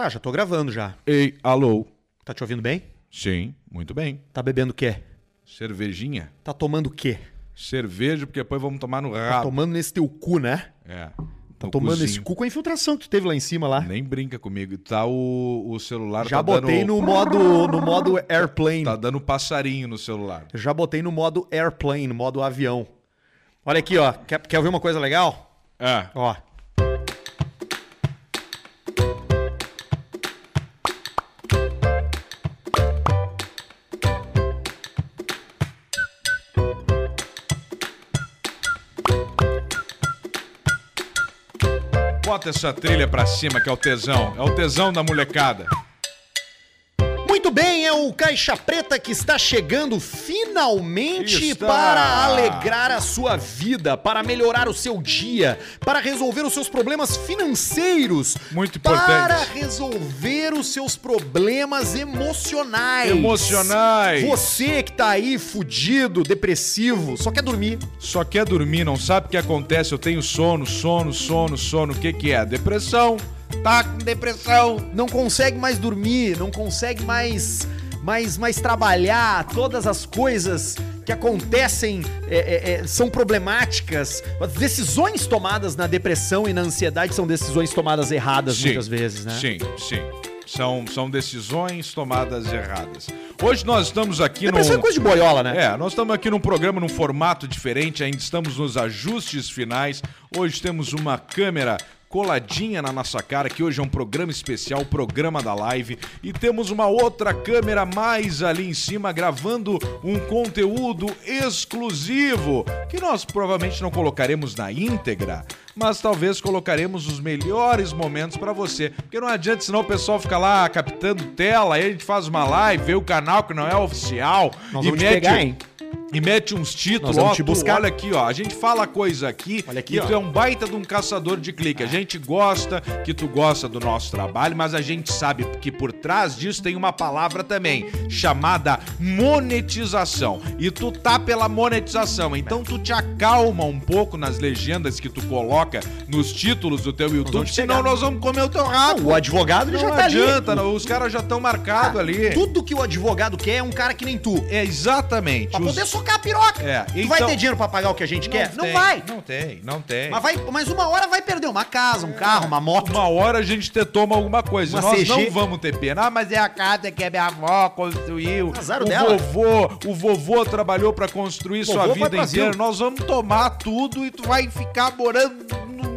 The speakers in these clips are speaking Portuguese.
Tá, já tô gravando já. Ei, alô. Tá te ouvindo bem? Sim, muito bem. Tá bebendo o quê? Cervejinha. Tá tomando o quê? Cerveja, porque depois vamos tomar no Tá rabo. tomando nesse teu cu, né? É. Tá tomando cozinho. esse cu com a infiltração que tu teve lá em cima lá. Nem brinca comigo. Tá o, o celular Já tá botei dando, no modo no modo airplane. Tá dando passarinho no celular. Já botei no modo airplane, no modo avião. Olha aqui, ó. Quer, quer ouvir uma coisa legal? É. Ó. Essa trilha pra cima que é o tesão. É o tesão da molecada. Muito bem, é o Caixa Preta que está chegando finalmente Está. para alegrar a sua vida, para melhorar o seu dia, para resolver os seus problemas financeiros, Muito importante. para resolver os seus problemas emocionais. Emocionais. Você que tá aí fudido, depressivo, só quer dormir. Só quer dormir, não sabe o que acontece. Eu tenho sono, sono, sono, sono. O que que é? Depressão. Tá com depressão. não consegue mais dormir, não consegue mais, mais, mais trabalhar, todas as coisas que acontecem é, é, é, são problemáticas. As decisões tomadas na depressão e na ansiedade são decisões tomadas erradas Sim, muitas vezes, né? Sim, sim. São, são decisões tomadas erradas. Hoje nós estamos aqui no. Depressão é coisa de boiola, né? É, nós estamos aqui num programa num formato diferente, ainda estamos nos ajustes finais. Hoje temos uma câmera coladinha na nossa cara, que hoje é um programa especial, programa da live, e temos uma outra câmera mais ali em cima gravando um conteúdo exclusivo, que nós provavelmente não colocaremos na íntegra, mas talvez colocaremos os melhores momentos pra você. Porque não adianta senão o pessoal fica lá captando tela, aí a gente faz uma live, vê o canal que não é oficial Nós e mete pegar, hein? e mete uns títulos, ó, te tu, buscar. olha aqui, ó, a gente fala coisa aqui, Olha aqui, e ó. tu é um baita de um caçador de clique. A gente gosta que tu gosta do nosso trabalho, mas a gente sabe que por trás disso tem uma palavra também, chamada monetização. E tu tá pela monetização, então tu te acalma um pouco nas legendas que tu coloca nos títulos do teu YouTube, senão nós vamos comer o teu rabo. O advogado ele Não já tá adianta, ali. não, os caras já estão marcados ali. Tudo que o advogado quer é um cara que nem tu. É exatamente. Pra os- poder socar a piroca. É, Tu vai então- ter dinheiro pra pagar o que a gente quer? Não tem, vai. Não tem, não tem. Mas, vai. mas uma hora vai perder uma casa, um carro, uma moto. Uma hora a gente te toma alguma coisa. Uma Nós CG. não vamos ter pena. Ah, mas é a casa que a minha avó construiu. Azar o dela. vovô, o vovô trabalhou pra construir sua vida inteira. Nós vamos tomar tudo e tu vai ficar morando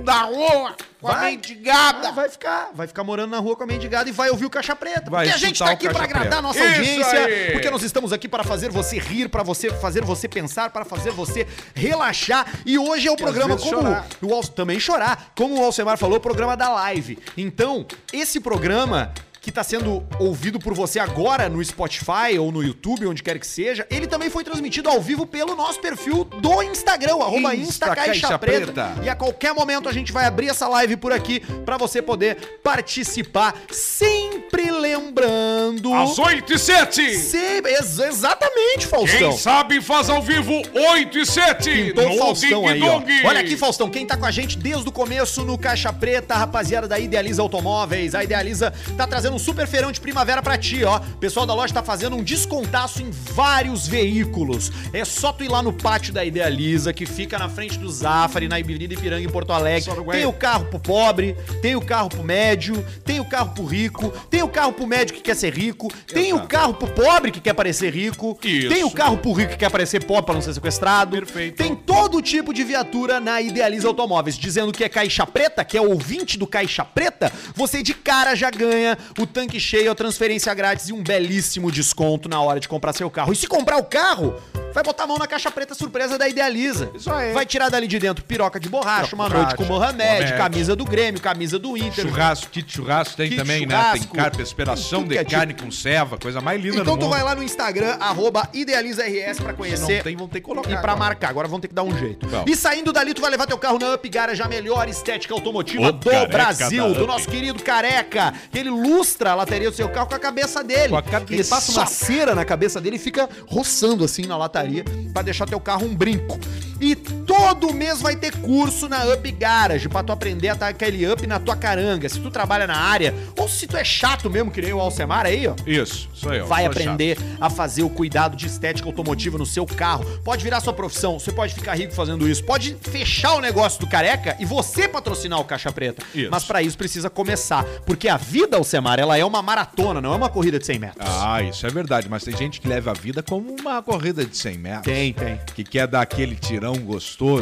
na rua com a Vai. mendigada. Ah, vai ficar, vai ficar morando na rua com a mendigada e vai ouvir o Caixa Preta. Vai porque a gente tá o aqui pra agradar a nossa Preta. audiência, Isso aí. porque nós estamos aqui para fazer você rir, para você fazer você pensar, para fazer você relaxar. E hoje é o programa como chorar. o Al- também chorar, como o Alcemar falou, o programa da live. Então, esse programa que tá sendo ouvido por você agora no Spotify ou no YouTube, onde quer que seja, ele também foi transmitido ao vivo pelo nosso perfil do Instagram, arroba Insta Insta Caixa Caixa Preta. Preta. E a qualquer momento a gente vai abrir essa live por aqui pra você poder participar, sempre lembrando. Às 8 e 7. Se- ex- exatamente, Faustão. Quem sabe faz ao vivo 8 e 7. Pintou Faustão aí, ó. Dong. Olha aqui, Faustão, quem tá com a gente desde o começo no Caixa Preta, rapaziada da Idealiza Automóveis. A Idealiza tá trazendo um super feirão de primavera pra ti, ó. O pessoal da loja tá fazendo um descontaço em vários veículos. É só tu ir lá no pátio da Idealiza, que fica na frente do Zafari, na Avenida Ipiranga, em Porto Alegre. Tem o carro pro pobre, tem o carro pro médio, tem o carro pro rico, tem o carro pro médio que quer ser rico, tem o Exato. carro pro pobre que quer parecer rico, Isso. tem o carro pro rico que quer parecer pobre pra não ser sequestrado. Perfeito. Tem todo tipo de viatura na Idealiza Automóveis. Dizendo que é caixa preta, que é ouvinte do caixa preta, você de cara já ganha o tanque cheio, a transferência grátis e um belíssimo desconto na hora de comprar seu carro. E se comprar o carro, vai botar a mão na caixa preta surpresa da Idealiza. Isso aí. Vai tirar dali de dentro piroca de borracha, uma noite com Mohamed, Mohamed. camisa do Grêmio, camisa do Inter. Churrasco, kit churrasco tem Kit também, né? churrasco. Tem carpa, esperação Tudo de é tipo. carne com ceva, coisa mais linda Então do tu mundo. vai lá no Instagram, arroba IdealizaRS pra Se conhecer. não tem, vão ter que colocar. E pra agora. marcar, agora vão ter que dar um jeito. Vamos. E saindo dali, tu vai levar teu carro na Up Garage, a melhor estética automotiva O do careca Brasil, da do Up. nosso querido Careca. que Ele lustra a lateria do seu carro com a cabeça dele. Com a cabeça. Ele passa uma cera na cabeça dele e fica roçando assim na lataria pra deixar teu carro um brinco. E Todo mês vai ter curso na Up Garage pra tu aprender a dar aquele up na tua caranga. Se tu trabalha na área, ou se tu é chato mesmo, que nem o Alcemar aí, ó. Isso, sou eu. Vai aprender a fazer o cuidado de estética automotiva no seu carro. Pode virar sua profissão, você pode ficar rico fazendo isso. Pode fechar o negócio do careca e você patrocinar o Caixa Preta. Isso. Mas pra isso precisa começar. Porque a vida, Alcemar, ela é uma maratona, não é uma corrida de 100 metros. Ah, isso é verdade, mas tem gente que leva a vida como uma corrida de 100 metros. Tem, tem. Que quer dar aquele tirão gostoso.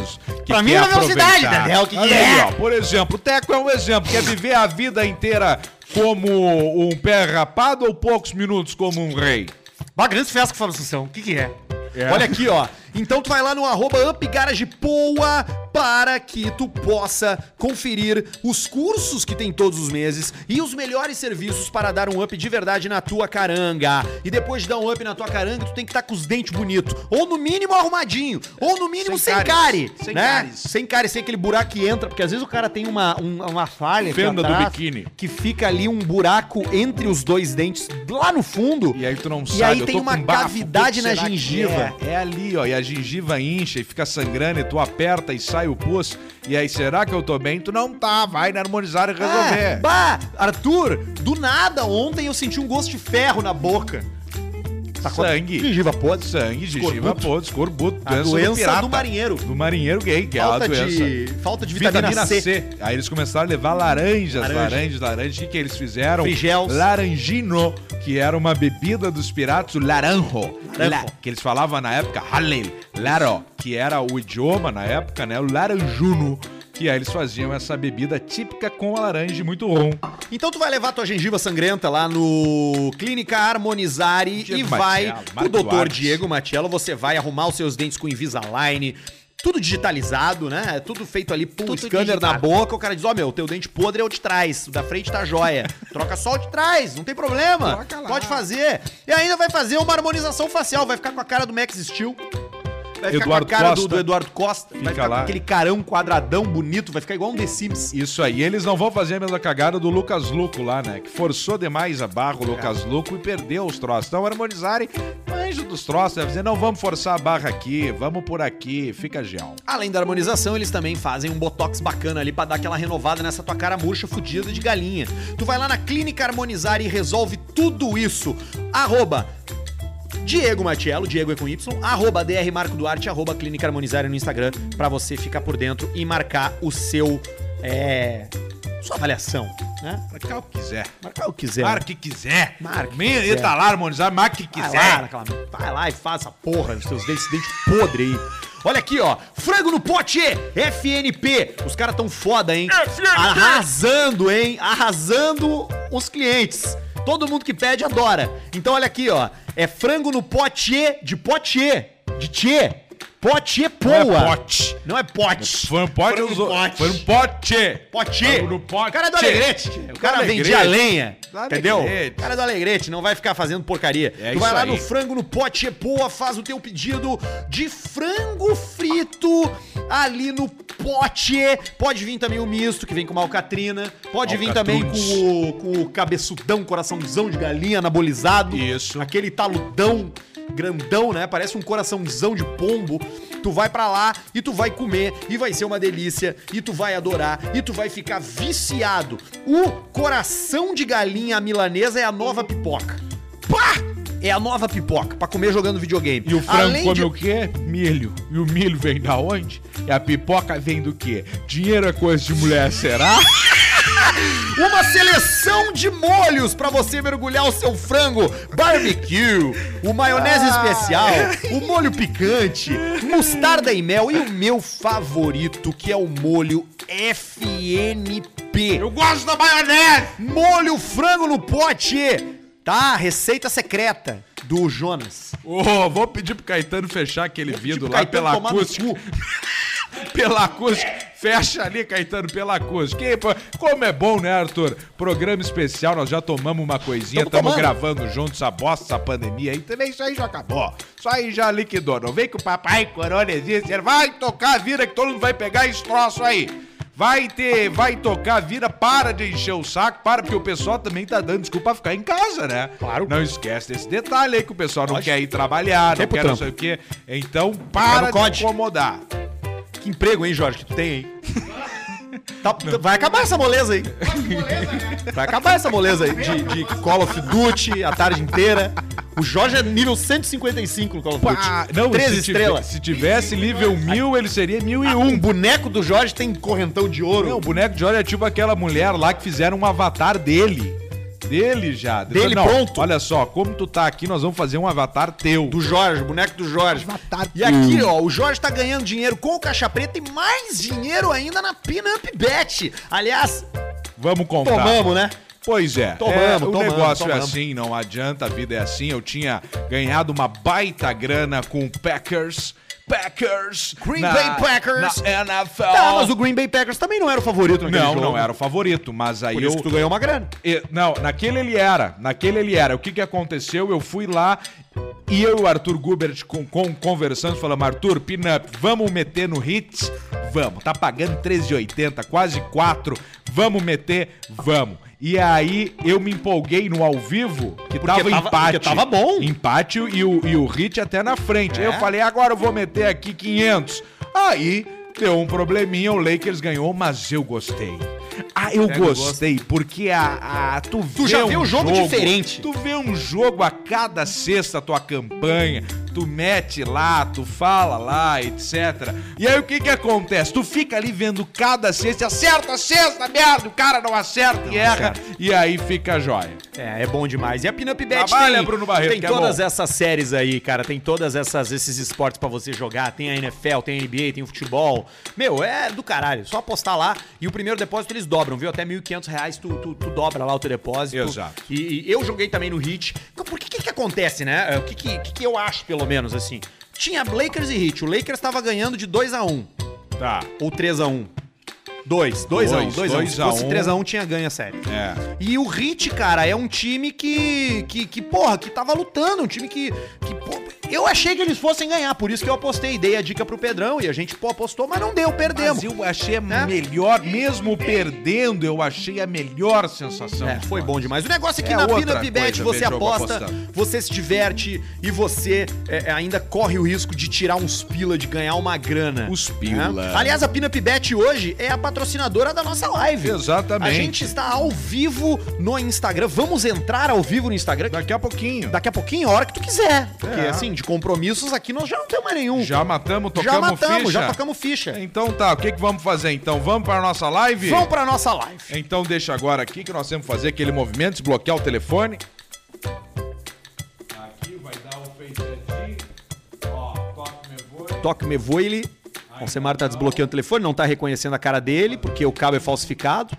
Que Pra mim é velocidade, o que que é? ó, por exemplo, o Teco é um exemplo. Quer viver a vida inteira como um pé rapado ou poucos minutos como um rei? Uma grande festa que fala Assunção. O que que é? É. Olha aqui, ó. Então tu vai lá no arroba upgaragepoa para que tu possa conferir os cursos que tem todos os meses e os melhores serviços para dar um up de verdade na tua caranga. E depois de dar um up na tua caranga, tu tem que estar com os dentes bonitos. Ou no mínimo arrumadinho. Ou no mínimo sem, Sem cárie. Sem né? cáries. Sem cárie, sem aquele buraco que entra. Porque às vezes o cara tem uma, um- uma falha Fenda do atrás, biquíni. que fica ali um buraco entre os dois dentes lá no fundo. E aí tu não E sabe. aí eu tem uma bafo, cavidade na gengiva. É? É ali, ó. E a gengiva incha e fica sangrando e tu aperta e sai o pus. E aí, será que eu tô bem? Tu não tá. Vai na harmonizar e resolver. É, bah, Arthur, do nada ontem eu senti um gosto de ferro na boca. Tá Sangue. Gengiva podre. Sangue, gengiva podre, escorbuto. A doença do, pirata. do marinheiro. Do marinheiro gay, que Falta é a doença. de, falta de vitamina, C. Aí eles começaram a levar laranjas, Laranja. laranjas, laranjas. O que, que eles fizeram? Frigels. Laranjino, que era uma bebida dos piratas, o laranjo. Laranjo. La- que eles falavam na época, halel, laro, que era o idioma na época, né? O laranjuno. Que aí eles faziam essa bebida típica com a laranja muito bom. Então tu vai levar tua gengiva sangrenta lá no Clínica Harmonizare Diego e vai pro Dr. Duarte. Diego Matiello, você vai arrumar os seus dentes com Invisalign, tudo digitalizado, né? Tudo feito ali, pum, scanner na digitado. boca, o cara diz, ó meu, teu dente podre é o de trás, o da frente tá jóia. Troca só o de trás, não tem problema. Troca lá. Pode fazer. E ainda vai fazer uma harmonização facial, vai ficar com a cara do Max Steel. Vai ficar Eduardo com a cara do, Costa. do Eduardo Costa, vai Fica ficar lá. com aquele carão quadradão bonito, vai ficar igual um The Sims. Isso aí, eles não vão fazer a mesma cagada do Lucas Luco lá, né? Que forçou demais a barra o Lucas Luco e perdeu os troços. Então, harmonizarem, anjo dos troços, deve dizer, não vamos forçar a barra aqui, vamos por aqui, fica gel. Além da harmonização, eles também fazem um botox bacana ali pra dar aquela renovada nessa tua cara murcha fudida de galinha. Tu vai lá na Clínica Harmonizar e resolve tudo isso. Arroba Diego Matiello, Diego é com Y, arroba DR Marco Duarte, arroba Clínica Harmonizar no Instagram, pra você ficar por dentro e marcar o seu, é, sua avaliação, né? Marcar o que quiser. Marcar o que quiser. Marca o que quiser. Marca o que Me- quiser. Tá lá, harmonizar, marca o que Vai quiser. lá, naquela- vai lá e faz essa porra dos seus dentes, dente podre aí. Olha aqui, ó. Frango no pote, FNP. Os caras tão foda, hein? Arrasando, hein? Arrasando os clientes. Todo mundo que pede adora. Então olha aqui, ó. É frango no pote de pote, de tchê. Pote poa. Não é pote. Não é pote. Foi um pote, no usou- pote. foi um pote. Pote. O cara é do Alegrete. O cara vendia lenha. Entendeu? O cara é do Alegrete, não vai ficar fazendo porcaria. É tu vai lá aí. no frango no pote Poa, faz o teu pedido de frango frito ali no pote. Pode vir também o misto, que vem com uma alcatrina. Pode vir também com o, com o cabeçudão, coraçãozão de galinha anabolizado. Isso. Aquele taludão grandão, né? Parece um coraçãozão de pombo. Tu vai pra lá e tu vai comer e vai ser uma delícia e tu vai adorar e tu vai ficar viciado. O coração de galinha milanesa é a nova pipoca. Pá! É a nova pipoca pra comer jogando videogame. E o frango Além come de- o quê? Milho. E o milho vem da onde? E a pipoca vem do quê? Dinheiro é coisa de mulher, será? Uma seleção de molhos pra você mergulhar o seu frango. Barbecue, o maionese especial, o molho picante, mostarda e mel e o meu favorito, que é o molho FNP. gosto da maionese! Molho frango no pote. Tá? Receita secreta do Jonas. Ô, vou pedir pro Caetano fechar aquele vidro lá Caetano pela acústica. pela acústica. Fecha ali, Caetano, pela acústica. Como é bom, né, Arthur? Programa especial, nós já tomamos uma coisinha, Tamo estamos gravando juntos essa bosta, essa pandemia aí. Também isso aí já acabou. Isso aí já liquidou. Não vem que o papai corona existe. Vai tocar a vida que todo mundo vai pegar esse troço aí. Vai ter, vai tocar a vida, para de encher o saco, para, porque o pessoal também tá dando desculpa pra ficar em casa, né? Claro. Não esquece desse detalhe aí que o pessoal não Lógico. quer ir trabalhar, não quer não sei o quê. Então, para no de incomodar. Que emprego, hein, Jorge, que tu tem, hein? Tá- vai acabar essa moleza aí. Vai acabar essa moleza aí de, de Call of Duty a tarde inteira. O Jorge é nível 155 no Call of Duty. Pá, não, 13 se tive- estrelas. se tivesse nível 1000, ele seria Um 1001. boneco do Jorge tem correntão de ouro. Não, o boneco de olho é tipo aquela mulher lá que fizeram um avatar dele. Dele já. Dele Não, pronto. Olha só, como tu tá aqui, nós vamos fazer um avatar teu. Do Jorge, boneco do Jorge. E aqui, ó, o Jorge tá ganhando dinheiro com o Caixa Preta e mais dinheiro ainda na Pinup Bet. Aliás, Vamos contar. tomamos, né? Pois é, Tomamos, é, o tomamos, negócio é tomamos. assim, não adianta, a vida é assim. Eu tinha ganhado uma baita grana com o Packers. Packers. Green Bay Packers. Na NFL. Tá, mas o Green Bay Packers também não era o favorito naquele Não, jogo. não era o favorito, mas aí Por eu... isso que tu ganhou uma grana. Não, naquele ele era. Naquele ele era. O que que aconteceu? Eu fui lá e eu e o Arthur Gubert com, com, conversando, falamos, Arthur, pinup, vamos meter no Hits? Vamos. Tá pagando 13,80, quase 4. Vamos meter? Vamos. E aí eu me empolguei no ao vivo, que Porque tava, empate. tava bom. Empate e o, e o Hit até na frente. Aí É. eu falei, agora eu vou meter aqui 500. Aí deu um probleminha, o Lakers ganhou, mas eu gostei. Ah, eu o gostei, porque a, a- tu, Tu vê já vê um o jogo diferente. Tu vê um jogo a cada sexta tua campanha, tu mete lá, tu fala lá, etc. E aí o que que acontece? Tu fica ali vendo cada sexta, acerta a sexta, merda, o cara não acerta e erra, acerta. e aí fica a joia. É, é bom demais. E a Pinup Bet Trabalha, tem, Bruno Barreto, tem é todas bom. essas séries aí, cara. Tem todas essas esses esportes pra você jogar. Tem a NFL, tem a NBA, tem o futebol. Meu, é do caralho. Só apostar lá e o primeiro depósito eles dobram, viu? Até 1.500 reais tu, tu, tu dobra lá o teu depósito. Exato. E, e eu joguei também no Hit. Por que que, que acontece, né? O que que, que que eu acho, pelo menos, assim? Tinha Lakers e Hit. O Lakers tava ganhando de 2 a 1 Tá. ou 3 a 1 2, 2 a 1 Dois, 2 a 1 dois Se a fosse um. 3 a 1 tinha ganho a série. É. E o Hit, cara, é um time que, que, que porra, que tava lutando, um time que, que pô, eu achei que eles fossem ganhar, por isso que eu apostei, dei a dica pro Pedrão e a gente, pô, apostou, mas não deu, perdemos. Mas eu achei a Né? melhor, mesmo perdendo, eu achei a melhor sensação. É, foi bom demais. O negócio é que É na outra Pinup Bet coisa você aposta, apostando. você se diverte e você é, ainda corre o risco de tirar uns pila, de ganhar uma grana. Os pila. né? Aliás, a Pinup Bet hoje é a patrocinadora da nossa live. Exatamente. A gente está ao vivo no Instagram. Vamos entrar ao vivo no Instagram. Daqui a pouquinho. Daqui a pouquinho, a hora que tu quiser. Porque, É. assim, de compromissos aqui nós já não temos mais nenhum. Já matamos, Já tocamos matamos, ficha. já tocamos ficha. Então tá, o que, que vamos fazer então? Vamos para a nossa live? Vamos pra nossa live. Então deixa agora aqui que nós temos que fazer aquele movimento, desbloquear o telefone. Aqui vai dar o ID. Ó, toque me voe. Toque me voe, ele. O Alcemar tá desbloqueando o telefone, não tá reconhecendo a cara dele, porque o cabo é falsificado.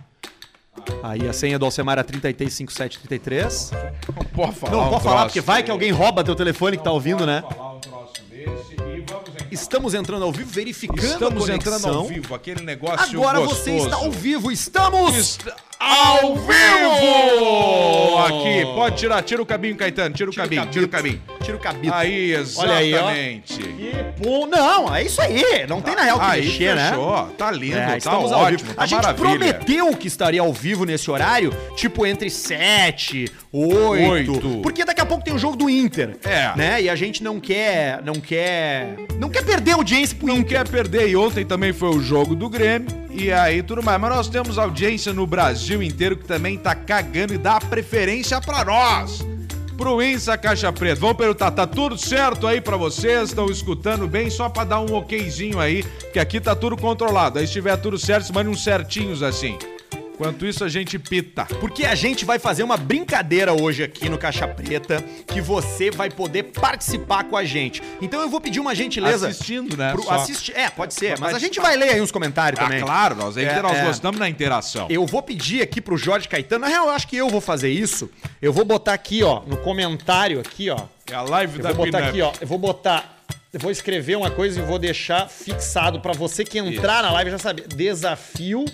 Aí a senha do Alcemar é 335733. Não pode falar Não pode falar, porque vai que alguém rouba teu telefone que tá ouvindo, né? Estamos entrando ao vivo, verificando Estamos a entrando conexão. ao vivo, aquele negócio Agora gostoso. você está ao vivo, estamos... ao vivo! Aqui, pode tirar, tira o cabinho, Caetano, tira o cabinho, tira o cabinho. Tira o cabito. Aí, Olha aí, exatamente. Que bom. Não, é isso aí. Não tem na real que Aí mexer, né? fechou, tá lindo, É, tá estamos ao ótimo, vivo. tá a gente maravilha. prometeu que estaria ao vivo nesse horário, tipo entre 7, 8, Oito. porque daqui a pouco tem o jogo do Inter. É. Né? E a gente não quer, não quer, não quer perder audiência pro Não Inter. quer perder, e ontem também foi o jogo do Grêmio, e aí tudo mais. Mas nós temos audiência no Brasil inteiro que também tá cagando e dá preferência pra nós. Pro Insa Caixa Preta. Vamos perguntar, tá tudo certo aí pra vocês? Estão escutando bem? Só pra dar um okzinho aí, que aqui tá tudo controlado. Aí se tiver tudo certo, mande uns certinhos assim. Enquanto isso, a gente pita. Porque a gente vai fazer uma brincadeira hoje aqui no Caixa Preta que você vai poder participar com a gente. Então eu vou pedir uma gentileza. Assistindo, né? Pro, Só. assiste, é, pode ser, mas a gente vai ler aí uns comentários Ah, também. claro, nós, ainda É, nós é. gostamos da interação. Eu vou pedir aqui pro Jorge Caetano. Na real, eu acho que eu vou fazer isso. Eu vou botar aqui, ó, no comentário aqui, ó. É a live Eu da vou botar aqui, ó. Eu vou botar. Eu vou escrever uma coisa e vou deixar fixado pra você que entrar na live já saber. Desafio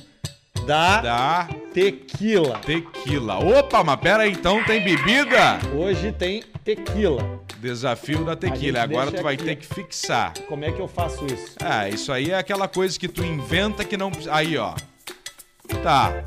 da, Da tequila. tequila. Opa, mas pera aí, então tem bebida? Hoje tem tequila. Desafio da tequila. Agora tu vai aqui. ter que fixar. Como é que eu faço isso? Ah, isso aí é aquela coisa que tu inventa que não. Aí, ó. Tá.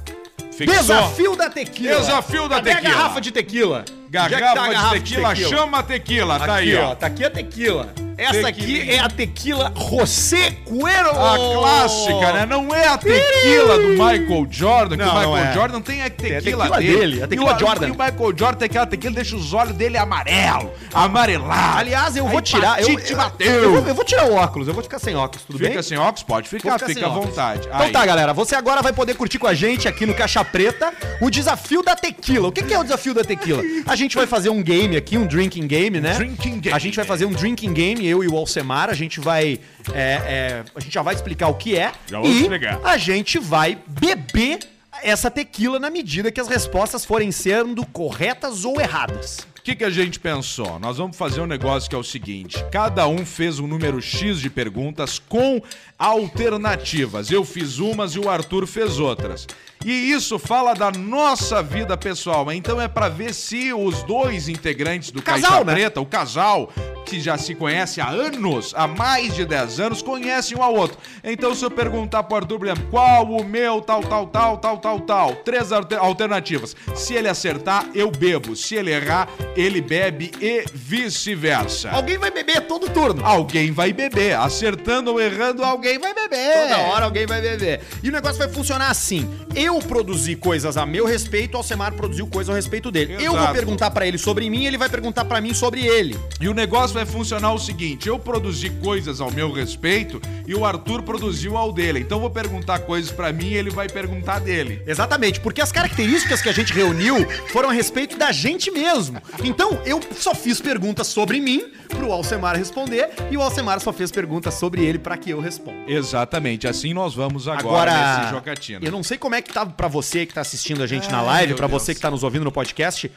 Fixou. Desafio da tequila. Desafio da Cadê tequila. a garrafa de tequila? Onde é tá a Garrafa de tequila, chama a tequila. Tá aqui, aí, ó. Tá aqui a tequila. Essa aqui é a tequila José Cuero. A clássica, né? Não é a tequila do Michael Jordan, que Não, o Michael não é. Jordan tem a tequila, tequila dele. dele, a tequila e o, Jordan. E o Michael Jordan tem aquela tequila que deixa os olhos dele amarelo, amarelado. Aliás, eu A vou tirar. Eu, eu, bateu. eu vou, eu vou tirar o óculos, eu vou ficar sem óculos, tudo Fica bem? sem óculos? Pode ficar, ficar fica à óculos. vontade. Então Aí. tá, galera. Você agora vai poder curtir com a gente aqui no Caixa Preta o desafio da tequila. O que, que é o desafio da tequila? A gente vai fazer um game aqui, um drinking game, né? Drinking game. A gente vai fazer um drinking game, eu e o Alcemar. A gente vai. é, é, a gente já vai explicar o que é. Já e explicar. a gente vai beber essa tequila na medida que as respostas forem sendo corretas ou erradas. O que, que a gente pensou? Nós vamos fazer um negócio que é o seguinte: cada um fez um número X de perguntas com alternativas. Eu fiz umas e o Arthur fez outras. E isso fala da nossa vida pessoal. Então é pra ver se os dois integrantes do Casal, Caixa né? Preta, o casal que já se conhece há anos, há mais de 10 anos, conhecem um ao outro. Então se eu perguntar pro Arthur, por exemplo, qual o meu tal, tal, tal, tal, tal, tal, três alter- alternativas. Se ele acertar, eu bebo. Se ele errar, ele bebe e vice-versa. Alguém vai beber todo turno. Alguém vai beber. Acertando ou errando, alguém vai beber. Toda hora alguém vai beber. E o negócio vai funcionar assim. Eu produzi coisas a meu respeito, o Alcemar produziu coisas a respeito dele. Eu vou Exato. perguntar pra ele sobre mim, ele vai perguntar pra mim sobre ele. E o negócio vai funcionar o seguinte: eu produzi coisas ao meu respeito e o Arthur produziu ao dele. Então eu vou perguntar coisas pra mim e ele vai perguntar dele. Exatamente, porque as características que a gente reuniu foram a respeito da gente mesmo. Então, eu só fiz perguntas sobre mim pro Alcemar responder e o Alcemar só fez perguntas sobre ele pra que eu responda. Exatamente, assim nós vamos agora, nesse jogatina. eu não sei como é que tá pra você que tá assistindo a gente Ai, na live, meu pra Deus. você que tá nos ouvindo no podcast.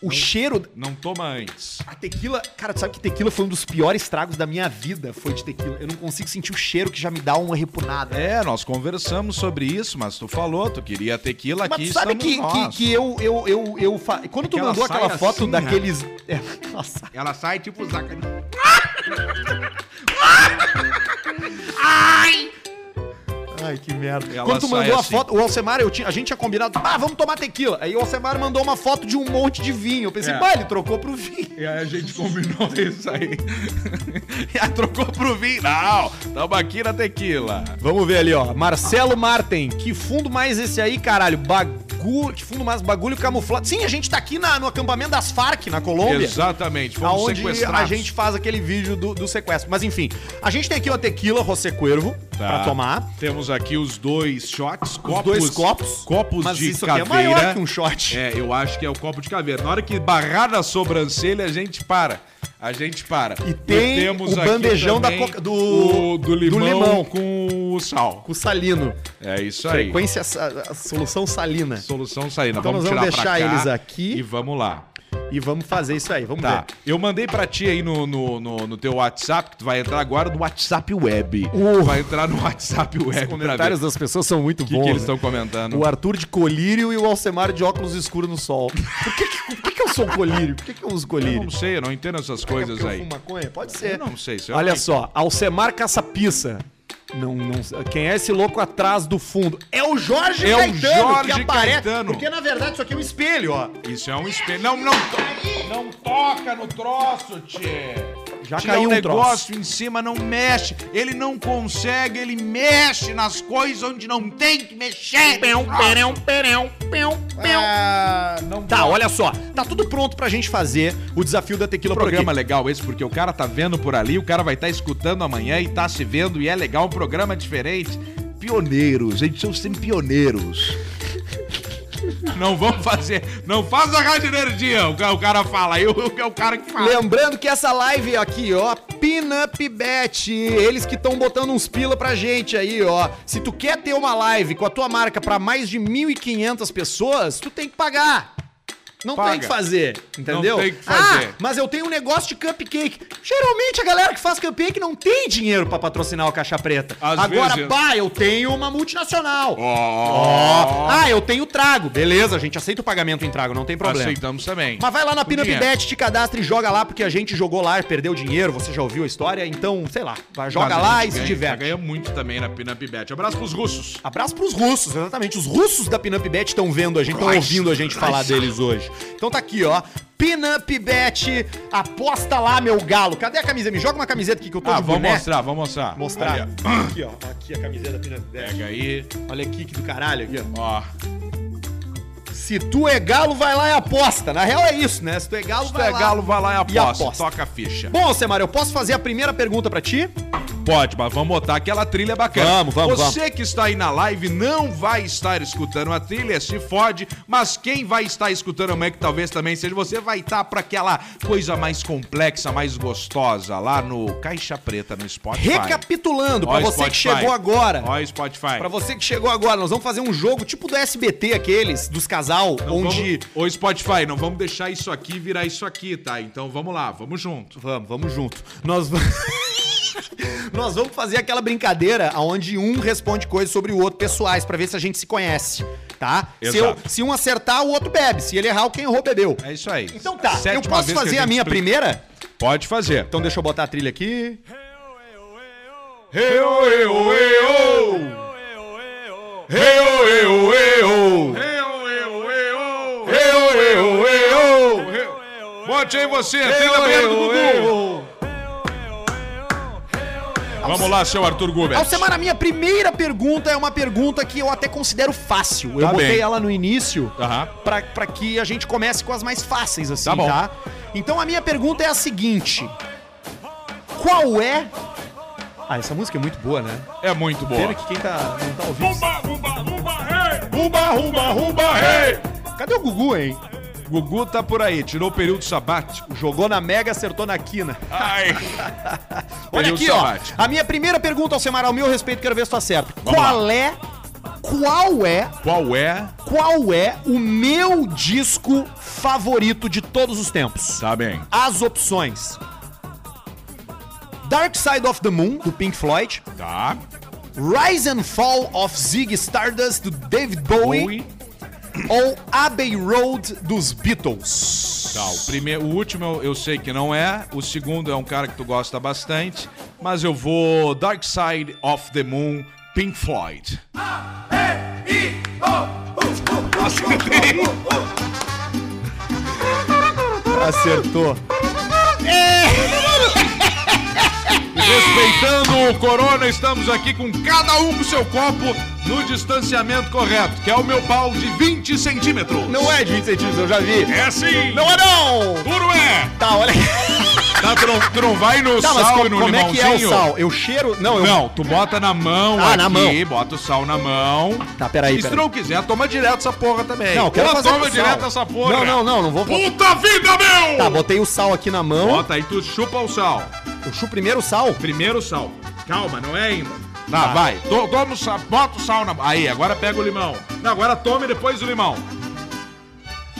O cheiro Não toma antes. A tequila, cara, tu sabe que tequila foi um dos piores tragos da minha vida, foi de tequila. Eu não consigo sentir o cheiro que já me dá uma repunada. É, nós conversamos sobre isso, mas tu falou, tu queria tequila Mas aqui, tu sabe que, que, que eu, eu, eu, eu fa... Quando tu Aquela mandou aquela foto assim, daqueles. É, nossa. Ela sai tipo zaca. Ai, que merda. Ela Quando tu mandou a assim. foto, o Alcemar, eu tinha, a gente tinha combinado, ah, vamos tomar tequila. Aí o Alcemar mandou uma foto de um monte de vinho. Eu pensei, É. bah, ele trocou pro vinho. E aí a gente combinou isso aí. e aí trocou pro vinho. Não, tamo aqui na tequila. Vamos ver ali, ó. Marcelo Marten. Que fundo mais esse aí, caralho? Bagulho. Que fundo mais bagulho camuflado. Sim, a gente tá aqui na- no acampamento das Farc, na Colômbia. Exatamente, fomos Aonde sequestrados. a gente faz aquele vídeo do, do sequestro. Mas enfim, a gente tem aqui uma tequila José Cuervo Tá. pra tomar. Temos aqui os dois shots, copos. dois copos. Copos Mas de isso aqui caveira. é maior que um shot. É, eu acho que é o copo de caveira. Na hora que barrar na sobrancelha, a gente para. A gente para. E tem o aqui bandejão da coca- do- o- do, limão do limão. com o sal. Com salino. É isso aí. Frequência, a solução salina. Solução saindo. Então vamos nós vamos deixar eles aqui. E vamos lá. E vamos fazer isso aí, vamos Tá. ver. Eu mandei pra ti aí no, no, no, no teu WhatsApp, que tu vai entrar agora no WhatsApp Web. Uh. Vai entrar no WhatsApp Web Os comentários das pessoas são muito o que, bons. que eles né? estão comentando. O Arthur de colírio e o Alcemar de óculos escuros no sol. Por que, que, por que, que eu sou colírio? Por que, que eu uso Eu colírio? não sei, eu não entendo essas É coisas eu aí. fumo maconha? Pode ser. Eu não sei, eu Olha não só, Alcemar Caçapissa. Não, não, quem é esse louco atrás do fundo? É o Jorge É o Caetano Jorge que aparece. Caetano. Porque na verdade isso aqui é um espelho, ó. Isso é um espelho. Não, não, to- não toca no troço, tchê. Já Tira caiu um um troço. negócio em cima, não mexe. Ele não consegue, ele mexe nas coisas onde não tem que mexer. Pão, perão, perão, pão, pão. Ah, não Tá, olha só. Tá tudo pronto pra gente fazer o desafio da tequila por programa legal esse, porque o cara tá vendo por ali, o cara vai estar escutando amanhã e tá se vendo, e é legal, um programa diferente. Pioneiros, a gente são sempre pioneiros. Não vamos fazer, não faz a rádio energia, o ca- o cara fala, o, o- é o cara que fala. Lembrando que essa live aqui, ó, Pinup Bet, eles que estão botando uns pila pra gente aí, ó. Se tu quer ter uma live com a tua marca pra mais de 1.500 pessoas, tu tem que pagar. Não Paga. tem que fazer, entendeu? Não tem que fazer. Ah, mas eu tenho um negócio de cupcake. Geralmente a galera que faz cupcake não tem dinheiro pra patrocinar o Caixa Preta. Às Agora, vezes- pá, eu tenho uma multinacional. Ó, Ah, eu tenho trago. Beleza, a gente aceita o pagamento em trago, não tem problema. aceitamos também. Mas vai lá na Com Pinup dinheiro. Bet, te cadastra e joga lá, porque a gente jogou lá e perdeu dinheiro, você já ouviu a história, então, sei lá, vai, joga Mas lá e se ganha- diverte. Já ganha muito também na Pinup Bet. Abraço pros russos. Abraço pros russos, exatamente. Os russos da Pinup Bet estão vendo a gente, estão ouvindo a gente falar deles hoje. Então tá aqui, ó. Pinup Bet, aposta lá, meu galo. Cadê a camiseta? Me joga uma camiseta aqui que eu tô Ah, de vamos boné. mostrar, vamos mostrar. Mostrar. Aqui, ó. Aqui a camiseta da Pinup Bet. Pega aí. Olha aqui que do caralho aqui, ó. Ó. Se tu é galo, vai lá e aposta. Na real é isso, né? Se tu é galo, Se tu vai é lá. galo, vai lá e aposta. aposta. Toca a ficha. Bom, Semar, eu posso fazer a primeira pergunta pra ti? Pode, mas vamos botar aquela trilha bacana. Vamos, vamos, Você que está aí na live não vai estar escutando a trilha, se fode, mas quem vai estar escutando amanhã, que talvez também seja você, vai estar pra aquela coisa mais complexa, mais gostosa, lá no Caixa Preta, no Spotify. Recapitulando, pra Ó, você que chegou agora. Ó, Spotify. Pra você que chegou agora, nós vamos fazer um jogo tipo do SBT, aqueles, dos casal, Não onde. vamos- Ô, Spotify, não vamos deixar isso aqui virar isso aqui, tá? Então vamos lá, vamos junto. Vamos, vamos junto. Nós vamos. Nós vamos fazer aquela brincadeira onde um responde coisas sobre o outro pessoais pra ver se a gente se conhece, tá? Se, eu- se um acertar, o outro bebe. Se ele errar, quem errou bebeu. É isso aí. Então tá, eu Sétima posso vez que fazer a, gente minha explica. primeira? Pode fazer. Então deixa eu botar a trilha aqui. Hey, oh, hey, oh, hey, oh. Hey, oh, hey, oh, hey, oh. Bote aí você, trilha primeiro do Gugu. Vamos lá, seu Arthur Gubert. Alcemar, a minha primeira pergunta é uma pergunta que eu até considero fácil. Eu Tá botei bem. ela no início Aham. pra, pra que a gente comece com as mais fáceis, assim, Tá bom. tá? Então a minha pergunta é a seguinte: Qual é. Ah, essa música é muito boa, né? É muito Pena boa. que quem tá, não tá ouvindo. Rumba, rumba, rumba, hey. Rumba, rumba, rumba, hey. Cadê o Gugu, hein? Gugu tá por aí, tirou o período sabático. Jogou na Mega, acertou na quina. Ai. Olha aqui, sabático. ó. A minha primeira pergunta, Alcemar, ao meu respeito, quero ver se tu acerta. Vamos Qual é. Qual é Qual é? qual é o meu disco favorito de todos os tempos? Tá bem. As opções: Dark Side of the Moon, do Pink Floyd, Tá. Rise and Fall of Ziggy Stardust, do David Bowie, Oi. Ou Abbey Road, dos Beatles. Tá, o, primeiro, o último eu, eu sei que não é, o segundo é um cara que tu gosta bastante, mas eu vou Dark Side of the Moon, Pink Floyd. Acertou. Respeitando o Corona, estamos aqui com cada um com seu copo no distanciamento correto, que é o meu pau de 20 centímetros. Não é de 20 centímetros, eu já vi. É sim! Não é não! Duro é! Tá, olha Tá, tu, não, tu não vai no Tá, sal e no como é que é o limãozinho? sal? Eu cheiro... Não, eu... Não, tu bota na mão Ah, aqui, na mão. bota o sal na mão. Tá, peraí, E se peraí. não quiser, toma direto essa porra também. Não, eu quero Ou fazer toma direto sal. essa porra. Não, não, não, não vou... Puta vida, meu! Tá, botei o sal aqui na mão. Bota aí, tu chupa o sal. Eu chupo primeiro o sal. Primeiro o sal. Calma, não é ainda. Tá, vai. To- Toma o sal, bota o sal na... Aí, agora pega o limão. Não, agora tome depois o limão.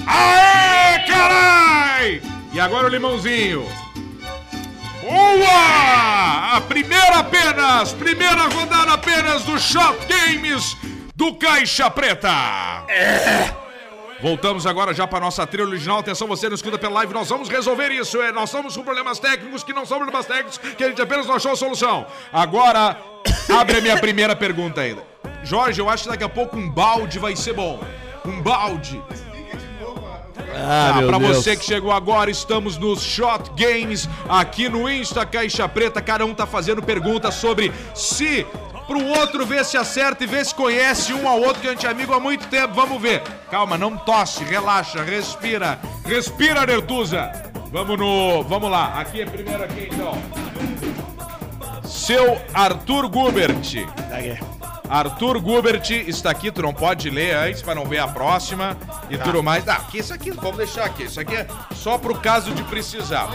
Aê, carai! E agora o limãozinho. Boa! A primeira apenas, primeira rodada apenas do Shot Games do Caixa Preta. Voltamos agora já para nossa trilha original. Atenção, você não escuta pela live. Nós vamos resolver isso. É, nós estamos com problemas técnicos que não são problemas técnicos, que a gente apenas não achou a solução. Agora, abre a minha primeira pergunta ainda. Jorge, eu acho que daqui a pouco um balde vai ser bom. Um balde. Ah, Ah, pra você que chegou agora, estamos nos Shot Games aqui no Insta Caixa Preta. Cada um tá fazendo perguntas sobre se pro outro ver se acerta e ver se conhece um ao outro que a gente é amigo há muito tempo. Vamos ver. Calma, não tosse, relaxa, respira. Respira, Nertuza. Vamos no, vamos lá. Aqui é primeiro aqui então. Seu Arthur Gubert. Arthur Gubert está aqui, tu não pode ler antes para não ver a próxima e tudo mais. Ah, aqui, isso aqui, vamos deixar aqui. Isso aqui é só pro caso de precisar.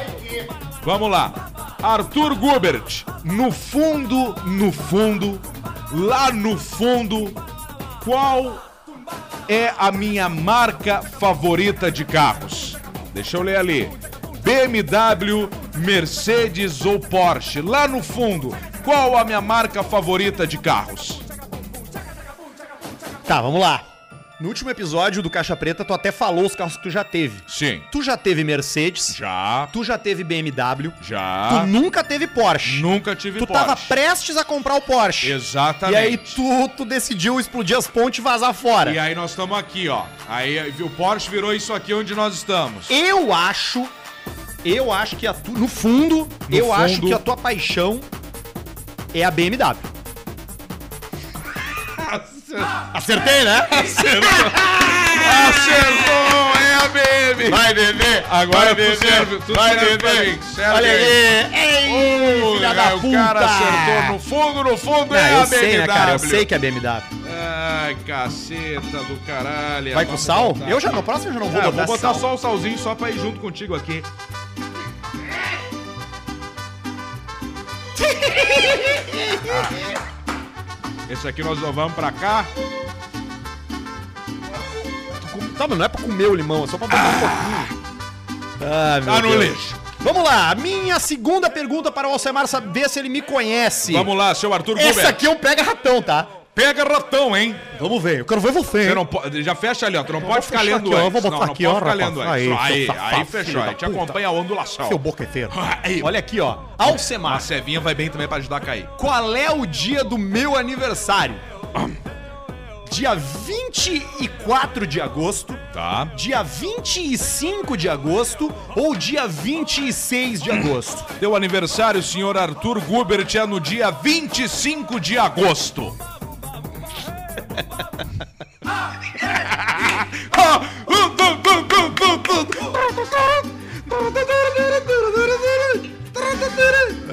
Vamos lá. Arthur Gubert, no fundo, no fundo, lá no fundo, qual é a minha marca favorita de carros? Deixa eu ler ali. BMW, Mercedes ou Porsche? Lá no fundo, qual a minha marca favorita de carros? Tá, vamos lá. No último episódio do Caixa Preta, tu até falou os carros que tu já teve. Sim. Tu já teve Mercedes, Já. tu já teve BMW, Já. tu nunca teve Porsche. Nunca tive tu Porsche. tava prestes a comprar o Porsche. Exatamente. E aí tu, tu decidiu explodir as pontes e vazar fora. E aí nós estamos aqui, ó. Aí o Porsche virou isso aqui onde nós estamos. Eu acho, eu acho que a tu, no fundo, No eu fundo- acho que a tua paixão é a BMW. Acertei, né? Acertou! É a baby! Vai, bebê. Agora vai, serve, tu vai, serve bebê. Serve Olha aí. Ei, Ui, filha da o puta. cara acertou no fundo, no fundo Não, é a eu sei, BMW. né, cara? Eu sei que é BMW. Ai, caceta do caralho. Vai com Vamos sal? botar. Eu já, no próximo eu já não vou É, botar, vou botar sal. só o salzinho só pra ir junto contigo aqui. Ah. Esse aqui nós levamos pra cá. Tá, mas não é pra comer o limão, é só pra botar um pouquinho. Ah, meu Tá no Deus. lixo. Vamos lá, minha segunda pergunta para o Alcemar saber se ele me conhece. Vamos lá, seu Arthur Essa Gubert. aqui é um pega-ratão, tá? Pega ratão, hein? Vamos ver, eu quero ver você. Você não pode, já fecha ali, ó. Tu não vou pode ficar lendo aqui, ó, eu antes. vou botar não, não aqui, pode ó, ficar rapaz. lendo antes. Aí, Aí, aí, fechou. Aí te acompanha a ondulação. Seu boqueteiro. Aí. Olha aqui, ó. A Alcemar, Cevinha vai bem também pra ajudar a cair. qual é o dia do meu aniversário? Dia 24 de agosto, Tá. dia 25 de agosto ou dia 26 de agosto? Teu aniversário, senhor Arthur Gubert, é no dia 25 de agosto.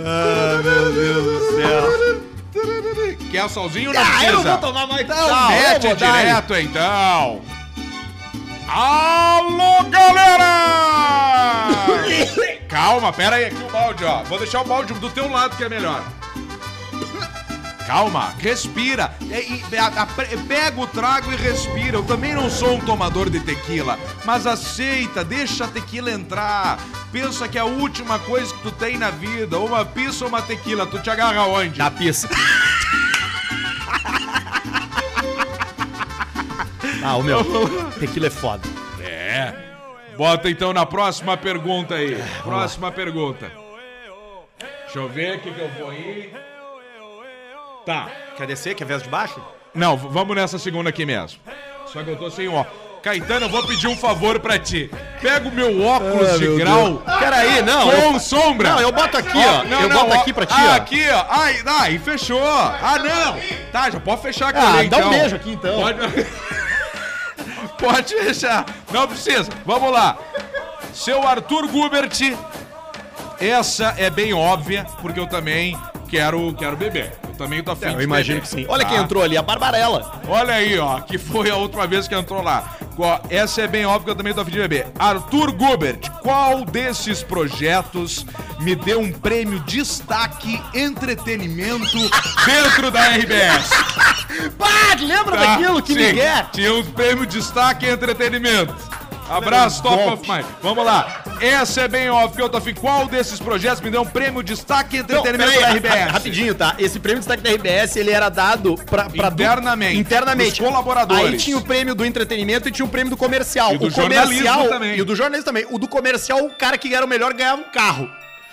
Ah, meu Deus do céu. Quer solzinho ou não Ah, eu não vou tomar mais Então, não, mete direto, então. Alô, galera! Calma, pera aí, aqui o balde, ó. Vou deixar o balde do teu lado que é melhor. Calma, respira. E- e- a- a- pega o trago e respira. Eu também não sou um tomador de tequila, mas aceita, deixa a tequila entrar. Pensa que é a última coisa que tu tem na vida, uma pizza ou uma tequila, tu te agarra onde? Na pista. Ah, o meu. Tequila é foda. É. Bota então na próxima pergunta aí. Próxima pergunta. Deixa eu ver o que, que eu vou ir. Tá. Quer descer? Quer ver as de baixo? Não, vamos nessa segunda aqui mesmo. Só que eu tô sem ó. Caetano, eu vou pedir um favor pra ti. Pega o meu óculos de grau Peraí, não. com eu- sombra. Não, eu boto aqui, ó. eu boto ó. aqui pra ti, ah, ó. aqui, ó. Ai, aí, fechou. Ah, não. Tá, já pode fechar aqui Ah, dá um então. beijo aqui, então. Pode... pode fechar. Não precisa. Vamos lá. Seu Arthur Gubert, essa é bem óbvia, porque eu também quero, quero beber. Eu também tô afim Eu de imagino que sim. Olha quem Tá? entrou ali, a Barbarella. Olha aí, ó, que foi a última vez que entrou lá. Essa é bem óbvia que eu também tô afim de beber. Arthur Gubert, qual desses projetos me deu um prêmio destaque entretenimento dentro da RBS? Pá, lembra Tá? daquilo que Sim, Miguel? Tinha um prêmio destaque entretenimento. Abraço, Top of Mind. Vamos lá. Essa é bem óbvia que eu tô afim. Qual desses projetos me deu um prêmio destaque Não, entretenimento peraí, da RBS? rapidinho, tá? Esse prêmio de destaque da RBS, ele era dado pra... pra Internamente, Internamente. pros colaboradores. Aí tinha o prêmio do entretenimento e tinha o prêmio do comercial. E do o comercial também. E o do jornalismo também. O do comercial, o cara que era o melhor ganhava um carro.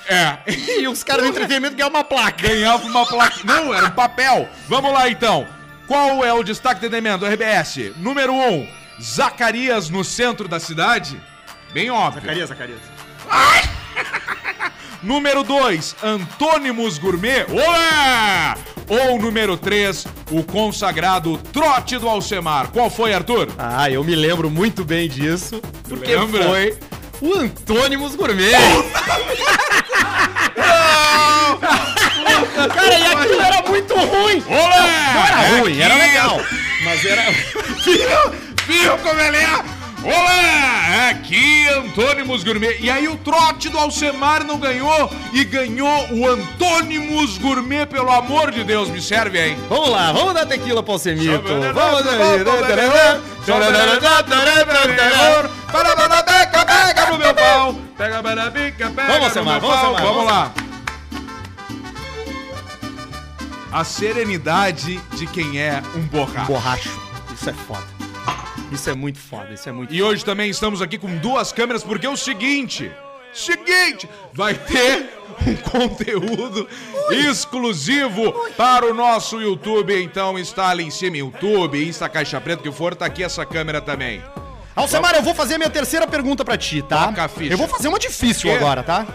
É. E os caras do entretenimento ganhavam uma placa. ganhava uma placa. Não, era um papel. Vamos lá então. Qual é o destaque de entretenimento do RBS? Número 1, um, Zacarias no centro da cidade. Bem óbvio. Zacarias, Zacarias. Número 2, Antônimos Gourmet. Olá! Ou número 3, o consagrado Trote do Alcemar. Qual foi, Arthur? Ah, eu me lembro muito bem disso. Porque lembra? foi o Antônimos Gourmet. Cara, e aquilo era muito ruim. Olá! Não era ruim, era legal. Mas era. Viu? Como ele é? Olá! Aqui Antônimos Gourmet. E aí o trote do Alcemar não ganhou e ganhou o Antônimos Gourmet, pelo amor de Deus, me serve aí. Vamos lá, vamos dar tequila pro Alcemito. Vamos Pega, pega meu pau. Pega, pega, pica, pega Vamos, Alcemar, vamos. Alcemar, Vamos vamos. lá. A serenidade de quem é um borracho. Borracho. Isso é foda. Isso é muito foda, isso é muito E hoje também estamos aqui com duas câmeras, porque é o seguinte. Seguinte, vai ter um conteúdo exclusivo para o nosso YouTube. Então está ali em cima, YouTube, Insta Caixa Preta, que for, tá aqui essa câmera também. Alcemar, eu vou fazer a minha terceira pergunta pra ti, tá? Toca a ficha. Eu vou fazer uma difícil Quê? agora, tá?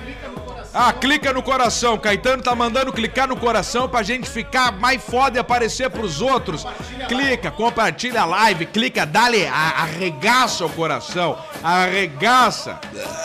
Ah, clica no coração. Caetano tá mandando clicar no coração pra gente ficar mais foda e aparecer pros outros. Clica, compartilha a live, clica, dale, arregaça o coração. Arregaça.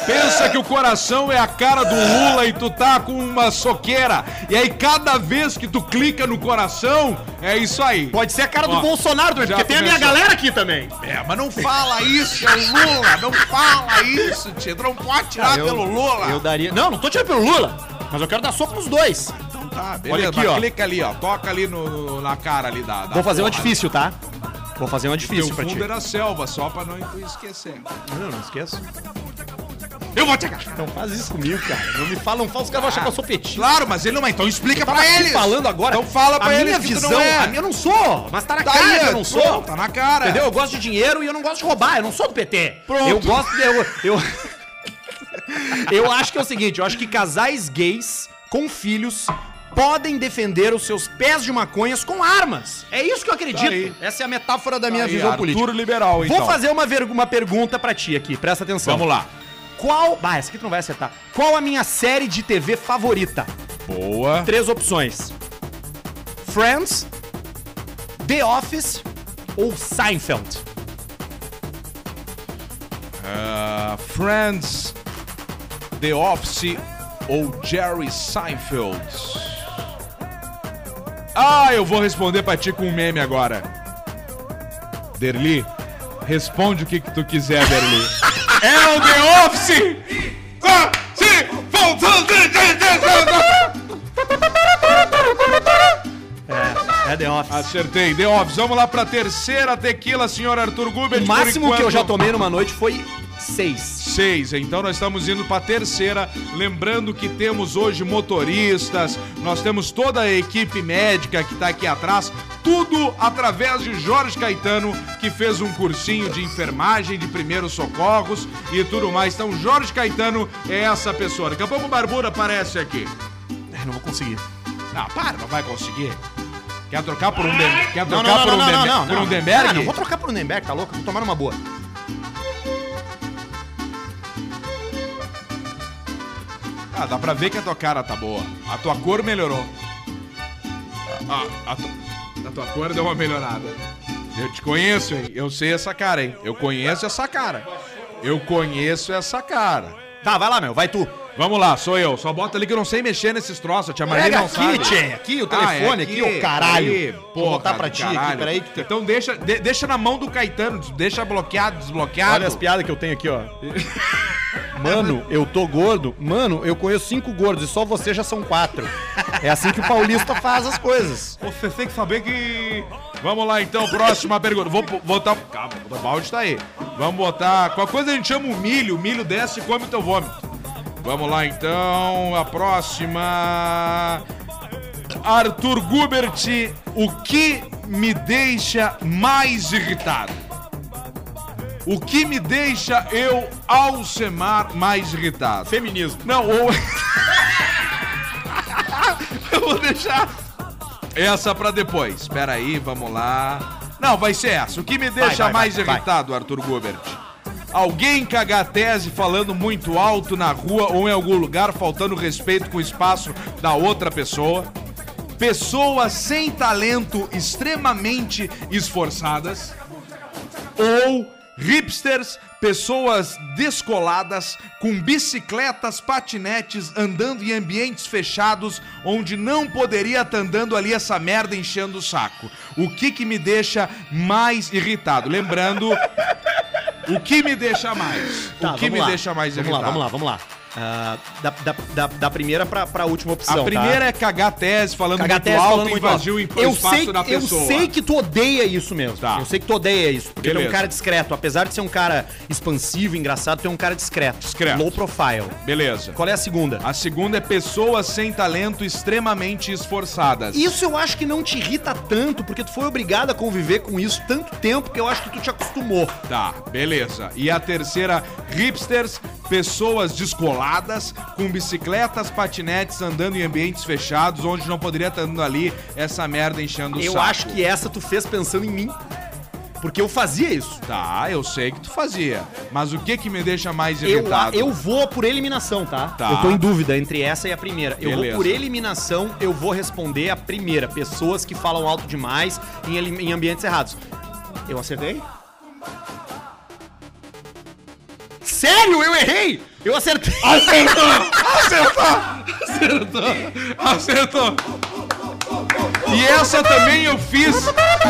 Pensa que o coração é a cara do Lula e tu tá com uma soqueira. E aí cada vez que tu clica no coração, é isso aí. Pode ser a cara do Ó, Bolsonaro também, já porque tem a minha galera aqui também. É, mas não fala isso, é o Lula. Não fala isso, tio. Tu não pode tirar Ah, eu- pelo Lula. Eu daria. Não, não tô tirando pelo Lula, mas eu quero dar soco nos dois. Então tá, beleza. Olha aqui, ó. Clica ali, ó. Toca ali no, na cara ali da. da Vou fazer uma porra. difícil, tá? Vou fazer uma difícil pra ti. fundo era selva, só pra não esquecer. Não, não esqueço. Eu vou te agarrar. Não faz isso comigo, cara. Não me fala, não fala, os caras vão achar que eu sou petista. Claro, mas ele não é. Então explica pra eles. falando agora. Então fala pra a eles minha que tu visão, é. a minha eu não sou, mas tá na Tá cara aí, eu não pronto, sou. Tá na cara. Entendeu? Eu gosto de dinheiro e eu não gosto de roubar. Eu não sou do PT. Pronto. Eu gosto de. Eu, eu, eu acho que é o seguinte: eu acho que casais gays com filhos podem defender os seus pés de maconhas com armas. É isso que eu acredito. Tá aí. Essa é a metáfora da minha Aí, visão Arthur política. liberal, então. Vou fazer uma, uma pergunta pra ti aqui, presta atenção. Vamos lá. Qual. Ah, essa aqui tu não vai acertar. Qual a minha série de TV favorita? Boa. Três opções: Friends, The Office ou Seinfeld? Ah, Friends, The Office ou Jerry Seinfeld? Ah, eu vou responder pra ti com um meme agora. Derli, responde o que, que tu quiser, Derli. é o The Office! Ah! É, é The Office. Acertei, The Office. Vamos lá pra terceira tequila, senhor Arthur Gubert. o por máximo que eu já enquanto- tomei numa noite foi seis. Seis. Então nós estamos indo para a terceira. Lembrando que temos hoje motoristas, nós temos toda a equipe médica que está aqui atrás. Tudo através de Jorge Caetano, que fez um cursinho de enfermagem, de primeiros socorros e tudo mais. Então, Jorge Caetano é essa pessoa. Daqui a pouco o Barbura aparece aqui. É, não vou conseguir. Não, para, não vai conseguir. Quer trocar por um, Dem... Quer Não, trocar não, por não, um, não, Dem... não, não, por um não. Demberg? Ah, não vou trocar por um Demberg, tá louco? Vou tomar uma boa. Ah, dá pra ver que a tua cara tá boa. A tua cor melhorou. A, a, a tu- a tua cor deu uma melhorada. Eu te conheço, hein? Eu sei essa cara, hein? Eu conheço essa cara. Eu conheço essa cara. Tá, vai lá, meu, vai tu. Vamos lá, sou eu. Só bota ali que eu não sei mexer nesses troços. A tia Maria Pega não aqui, sabe. tchê, aqui, o Ah, é telefone, aqui, ô caralho. Aí, Vou botar porra pra ti aqui, caralho. peraí que Então deixa, de- deixa na mão do Caetano. Deixa bloqueado, desbloqueado. Olha as piadas que eu tenho aqui, ó. Mano, eu tô gordo. Mano, eu conheço cinco gordos e só você já são quatro. É assim que o paulista faz as coisas. Você tem que saber que. Vamos lá então, próxima pergunta. Vou bo- botar. Calma, o balde tá aí. Vamos botar. Qual coisa a gente chama o milho? O milho desce e come teu vômito. Vamos lá então, a próxima. Arthur Gubert, o que me deixa mais irritado? O que me deixa eu, Alcemar, mais irritado? Feminismo. Não, ou. Eu vou deixar essa pra depois. Espera aí, vamos lá. Não, vai ser essa. O que me deixa vai, mais vai, vai. irritado, Arthur Gubert? Alguém cagar tese falando muito alto na rua ou em algum lugar, faltando respeito com o espaço da outra pessoa. Pessoas sem talento extremamente esforçadas ou hipsters, pessoas descoladas com bicicletas, patinetes, andando em ambientes fechados onde não poderia estar andando ali essa merda enchendo o saco. O que que me deixa mais irritado? Lembrando, o que me deixa mais? Tá, o que vamos me lá. deixa mais vamos irritado? lá, vamos lá, vamos lá. Ah, da, da, da, da primeira pra, pra última opção. A primeira é cagar tese, falando Cagar muito tese alto falando e muito invadiu alto. o eu espaço sei, da Eu pessoa. sei que tu odeia isso mesmo. Tá. Eu sei que tu odeia isso. Porque tu é um Beleza. cara discreto. Apesar de ser um cara expansivo, engraçado, tu é um cara discreto. Discreto. Low profile. Beleza. Qual é a segunda? A segunda é pessoas sem talento extremamente esforçadas. Isso eu acho que não te irrita tanto, porque tu foi obrigado a conviver com isso tanto tempo que eu acho que tu te acostumou. Tá, beleza. E a terceira, hipsters, pessoas descoladas, com bicicletas, patinetes, andando em ambientes fechados, onde não poderia estar andando ali essa merda enchendo o Eu saco. acho que essa tu fez pensando em mim. Porque eu fazia isso. Tá, eu sei que tu fazia. Mas o que que me deixa mais Eu, irritado? eu vou por eliminação, tá? Tá. Eu tô em dúvida entre essa e a primeira. Eu Beleza. vou por eliminação, eu vou responder a primeira. Pessoas que falam alto demais em, em ambientes errados. Eu acertei? Sério? Eu errei! Eu acertei! Acertou! Acertou! Acertou! E essa também eu fiz,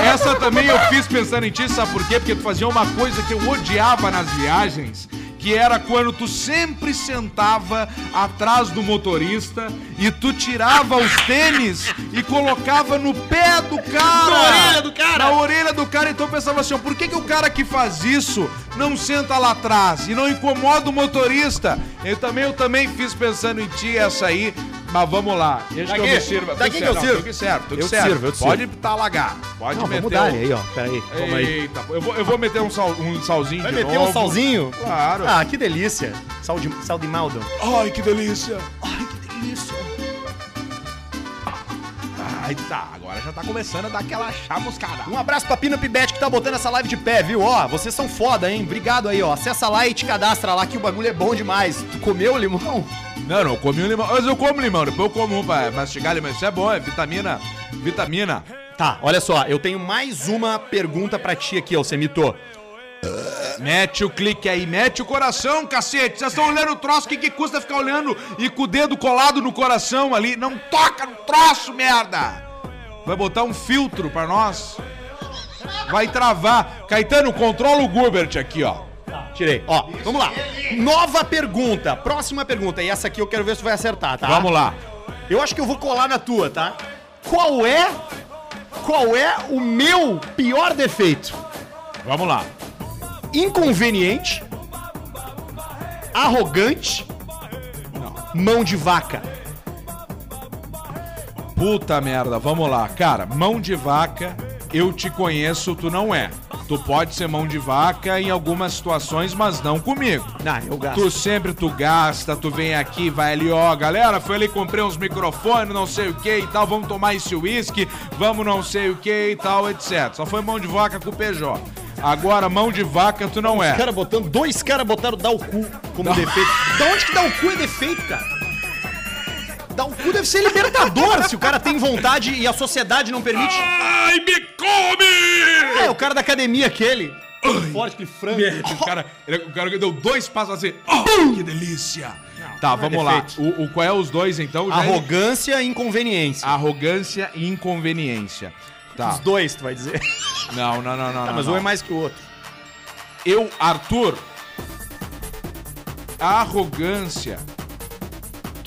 essa também eu fiz pensando em ti, sabe por quê? Porque tu fazia uma coisa que eu odiava nas viagens, que era quando tu sempre sentava atrás do motorista e tu tirava os tênis e colocava no pé do cara. Na orelha do cara. Na orelha do cara, então eu pensava assim, ó, por que, que o cara que faz isso não senta lá atrás e não incomoda o motorista? Eu também, eu também fiz pensando em ti essa aí, mas vamos lá. Deixa que eu Daqui. sirva. Daqui que eu sirvo. Não, tu que serve, tu que Eu te serve. sirvo, eu te Pode talagar, pode Não, meter vamos dar o- aí, ó. Pera aí, toma aí. Eita, eu vou, eu vou meter um, sal, um salzinho Vai meter novo. um salzinho? Claro. Ah, que delícia. Sal de, sal de maldo. Ai, que delícia. Ai, que delícia. Ai, tá, agora já tá começando a dar aquela chamuscada. Um abraço pra Pina Pibete que tá botando essa live de pé, viu? Ó, vocês são foda, hein? Obrigado aí, ó. Acessa lá e te cadastra lá que o bagulho é bom demais. Tu comeu limão? Não, não, eu comi um limão. Mas eu como limão, depois eu como um pra mastigar limão. Isso é bom, é vitamina. Vitamina. Tá, olha só, eu tenho mais uma pergunta pra ti aqui, ó, Semito. Mete o clique aí, mete o coração, cacete. Vocês estão olhando o troço, o que, que custa ficar olhando e com o dedo colado no coração ali? Não toca no troço, merda! Vai botar um filtro pra nós? Vai travar. Caetano, controla o Gubert aqui, ó. Tirei. Ó, vamos lá. Nova pergunta, próxima pergunta. E essa aqui eu quero ver se tu vai acertar, tá? Vamos lá. Eu acho que eu vou colar na tua, tá? Qual é. Qual é o meu pior defeito? Vamos lá. Inconveniente, arrogante, mão de vaca. Puta merda, vamos lá. Cara, mão de vaca, eu te conheço, tu não é. Tu pode ser mão de vaca em algumas situações, mas não comigo. Não, eu gasto. Tu sempre tu gasta, tu vem aqui, vai ali, ó, galera, foi ali, comprei uns microfones, não sei o que e tal, vamos tomar esse uísque, vamos não sei o que e tal, etc. Só foi mão de vaca com o PJ. Agora, mão de vaca, tu não Os é. caras botando, dois caras botaram dar o cu como defeito. Da onde que dar o cu é defeito, cara? Dar o cu deve ser libertador se o cara tem vontade e a sociedade não permite. Ai, me come! É, o cara da academia aquele. Forte, aquele frango. O cara, ele- o cara deu dois passos assim, oh, que delícia! tá, não é vamos lá. defeito. O, o- qual é os dois, então? Já- Arrogância e inconveniência. Arrogância e inconveniência. Tá. Os dois, tu vai dizer. Não, não, não, não. Tá, não, mas não. um é mais que o outro. Eu, Arthur, a arrogância.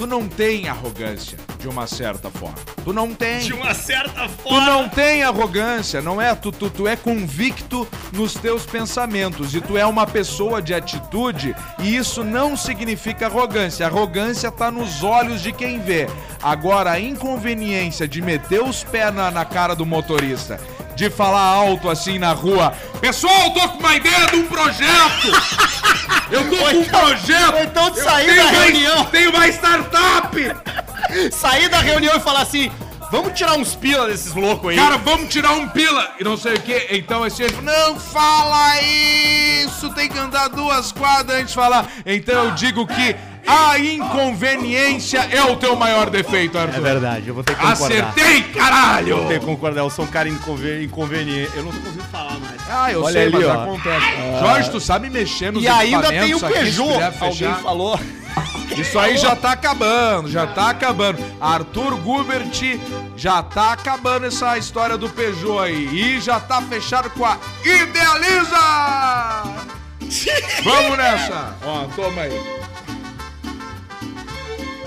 Tu não tem arrogância, de uma certa forma. Tu não tem. uma certa Tu não tem arrogância, não é? Tu, tu, tu é convicto nos teus pensamentos e tu é uma pessoa de atitude e isso não significa arrogância. Arrogância tá nos olhos de quem vê. Agora, a inconveniência de meter os pés na, na cara do motorista, de falar alto assim na rua: Pessoal, tô com uma ideia de um projeto! Eu tô com um projeto! ou então de Eu sair da uma- reunião. Tenho uma startup! Sair da reunião e falar assim: vamos tirar uns pila desses loucos aí. Cara, vamos tirar um pila e não sei o que. Então esse falou, não fala isso, tem que andar duas quadras antes de falar. Então eu digo que a inconveniência é o teu maior defeito, É Arthur. verdade, eu vou ter que concordar. Acertei, caralho! Vou ter que concordar, eu sou um cara inconven- inconveniente. Eu não tô conseguindo falar mais. Ah, eu Olha sei, ali, mas ó. acontece. Jorge, tu sabe mexer nos E ainda tem o Peugeot. Alguém falou. Isso aí já tá acabando, já tá acabando. Arthur Gubert já tá acabando essa história do Peugeot aí. E já tá fechado com a Idealiza! Vamos nessa! Ó, toma aí.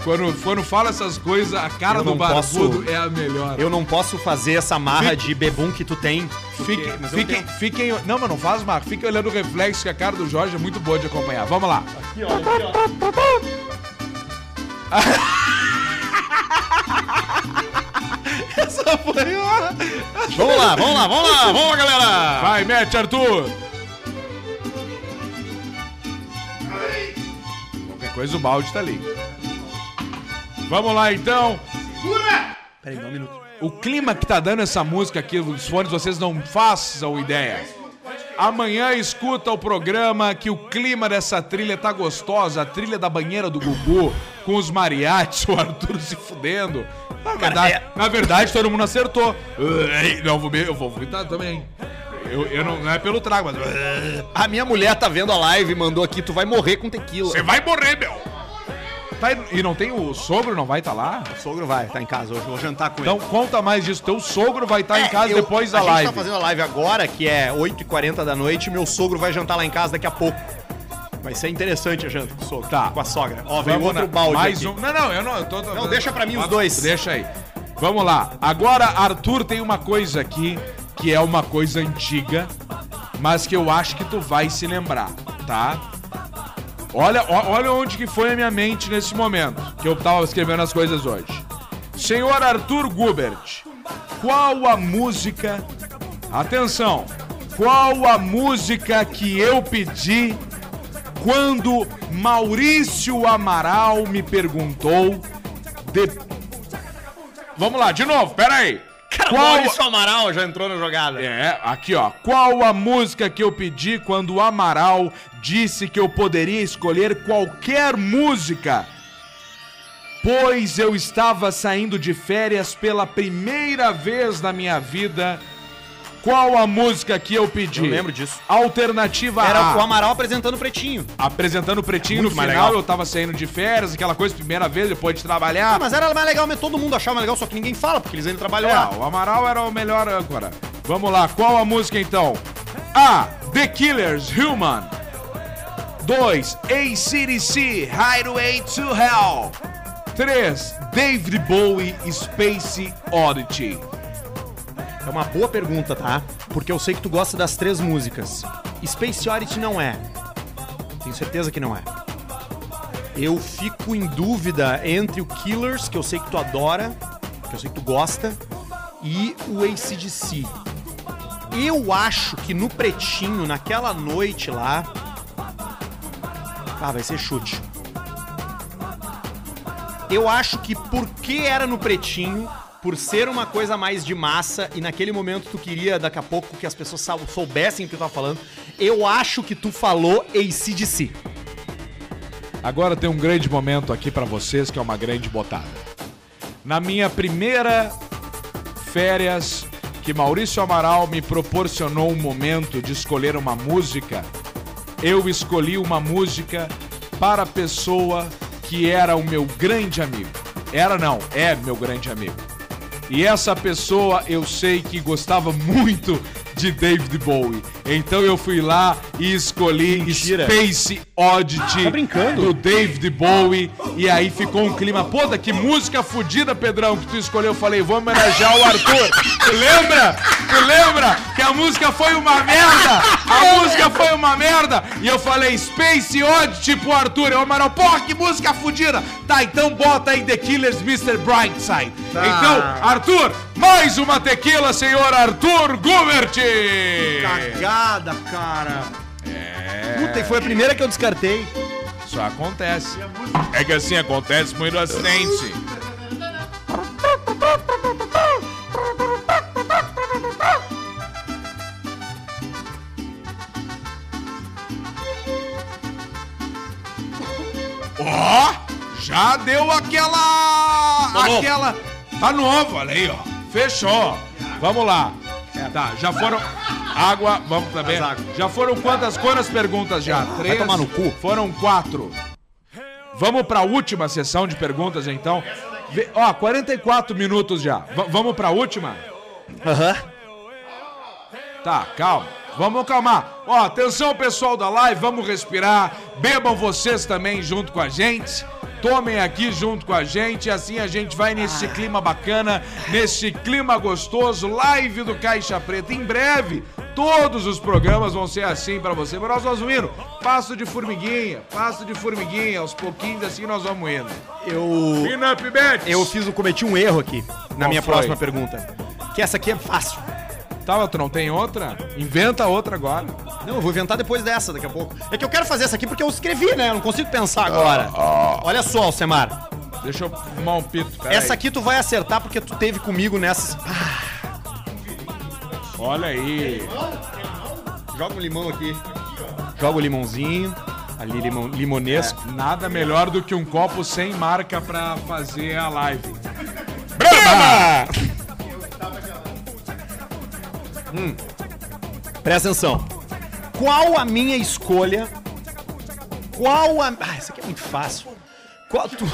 Quando, quando fala essas coisas, a cara Eu do barbudo posso- é a melhor. Eu não posso fazer essa marra Fique- de bebum que tu tem. porque- Fiquem, fiquem. Não, mas não faz, Marco. Fiquem olhando o reflexo que a cara do Jorge é muito boa de acompanhar. Vamos lá. Aqui, ó, aqui, ó. Essa foi uma... Vamos lá, vamos lá, vamos lá, vamos lá, galera! Vai, mete, Arthur! Qualquer coisa, o balde tá ali. Vamos lá, então. Peraí, dá um minuto. O clima que tá dando essa música aqui, os fones, vocês não façam ideia. Amanhã escuta o programa que o clima dessa trilha tá gostosa, a trilha da banheira do Gugu, com os mariachis, o Arthur se fudendo. Na verdade, na verdade todo mundo acertou. Não, vou, eu vou vomitar também. Eu, eu não, não é pelo trago, mas. A minha mulher tá vendo a live e mandou aqui, tu vai morrer com tequila. Você vai morrer, meu! Tá, e não tem o sogro, não vai estar lá? O sogro vai, tá em casa hoje, vou jantar com Então ele. conta mais disso. Teu sogro vai estar em É, casa eu- depois da a live. gente tá fazendo a live agora, que é 8h40 da noite, meu sogro vai jantar lá em casa daqui a pouco. Vai ser interessante a janta com o sogro. Tá. Com a sogra. Ó, vem outro na- balde mais aqui. um. Não, não, eu não. Eu tô, Não, deixa pra mim os dois. Deixa aí. Vamos lá. Agora, Arthur tem uma coisa aqui que é uma coisa antiga, mas que eu acho que tu vai se lembrar, tá? Olha, olha onde que foi a minha mente nesse momento, que eu tava escrevendo as coisas hoje. Senhor Arthur Gubert, qual a música. Atenção! Qual a música que eu pedi quando Maurício Amaral me perguntou de... Vamos lá, de novo, pera aí. Cara, Qual- Maurício Amaral já entrou na jogada. É, aqui ó. Qual a música que eu pedi quando o Amaral disse que eu poderia escolher qualquer música? Pois eu estava saindo de férias pela primeira vez na minha vida. Qual a música que eu pedi? Eu lembro disso. Alternativa Era A. o Amaral apresentando o Pretinho. Apresentando o Pretinho Muito no mais final, legal. eu tava saindo de férias, aquela coisa, primeira vez, depois de trabalhar. Ah, mas era mais legal, mas todo mundo achava mais legal, só que ninguém fala, porque eles ainda trabalham É, lá. o Amaral era o melhor âncora. Vamos lá, qual a música então? A. The Killers, Human. 2. ACDC, Hideaway to Hell. 3. David Bowie, Space Oddity. É uma boa pergunta, tá? Porque eu sei que tu gosta das três músicas. Space Oddity não é. Tenho certeza que não é. Eu fico em dúvida entre o Killers, que eu sei que tu adora, que eu sei que tu gosta, e o ACDC. Eu acho que no Pretinho, naquela noite lá... Ah, vai ser chute. Eu acho que porque era no Pretinho, por ser uma coisa mais de massa, e naquele momento tu queria daqui a pouco que as pessoas soubessem o que tu tava falando, eu acho que tu falou ACDC. Agora tem um grande momento aqui pra vocês, que é uma grande botada. Na minha primeira férias, que Maurício Amaral me proporcionou um momento de escolher uma música, eu escolhi uma música para a pessoa que era o meu grande amigo. Era não, é meu grande amigo. E essa pessoa eu sei que gostava muito de David Bowie. Então eu fui lá e escolhi Mentira. Space Oddity Tá brincando? do David Bowie. E aí ficou um clima. Puta, que música fodida, Pedrão, que tu escolheu. Eu falei, vou homenagear o Arthur. Tu lembra? Tu lembra que a música foi uma merda? A música foi uma merda. E eu falei, Space Oddity pro Arthur. E o Amaral, porra, que música fodida. Tá, então bota aí The Killers, Mr. Brightside. Então, Arthur, mais uma tequila, senhor Arthur Gubert. Cagada, cara. É. Puta, e foi a primeira que eu descartei. Isso acontece. É que assim acontece muito acidente. Ó, já deu aquela. Tá aquela. Tá novo, olha aí, ó. Fechou. Vamos lá. Tá, já foram. Água, vamos também. Já foram quantas, quantas perguntas já? Três. tomar no cu. Foram quatro. Vamos pra última sessão de perguntas, então. Vê- Ó, 44 minutos já. V- vamos pra última? Aham. Tá, calma. Vamos acalmar. Ó, atenção pessoal da live, vamos respirar. Bebam vocês também junto com a gente. Tomem aqui junto com a gente. Assim a gente vai nesse clima bacana, nesse clima gostoso. Live do Caixa Preta. Em breve, todos os programas vão ser assim pra você. Mas nós vamos indo. Passo de formiguinha, passo de formiguinha. Aos pouquinhos assim nós vamos indo. Eu. Eu fiz, eu cometi um erro aqui na Qual minha foi? próxima pergunta. Que essa aqui é fácil. Tá, tu não tem outra? Inventa outra agora. Não, eu vou inventar depois dessa, daqui a pouco. É que eu quero fazer essa aqui porque eu escrevi, né? Eu não consigo pensar agora. Olha só, Alcemar. Deixa eu fumar um pito. pera Essa aí. aqui tu vai acertar porque tu teve comigo nessas. Olha aí. Joga um limão aqui. Joga o limãozinho. Ali, limão, limonesco. Nada melhor do que um copo sem marca pra fazer a live. Brava! Hum. Presta atenção. Qual a minha escolha? Qual a. Ah, isso aqui é muito fácil. Qual tu...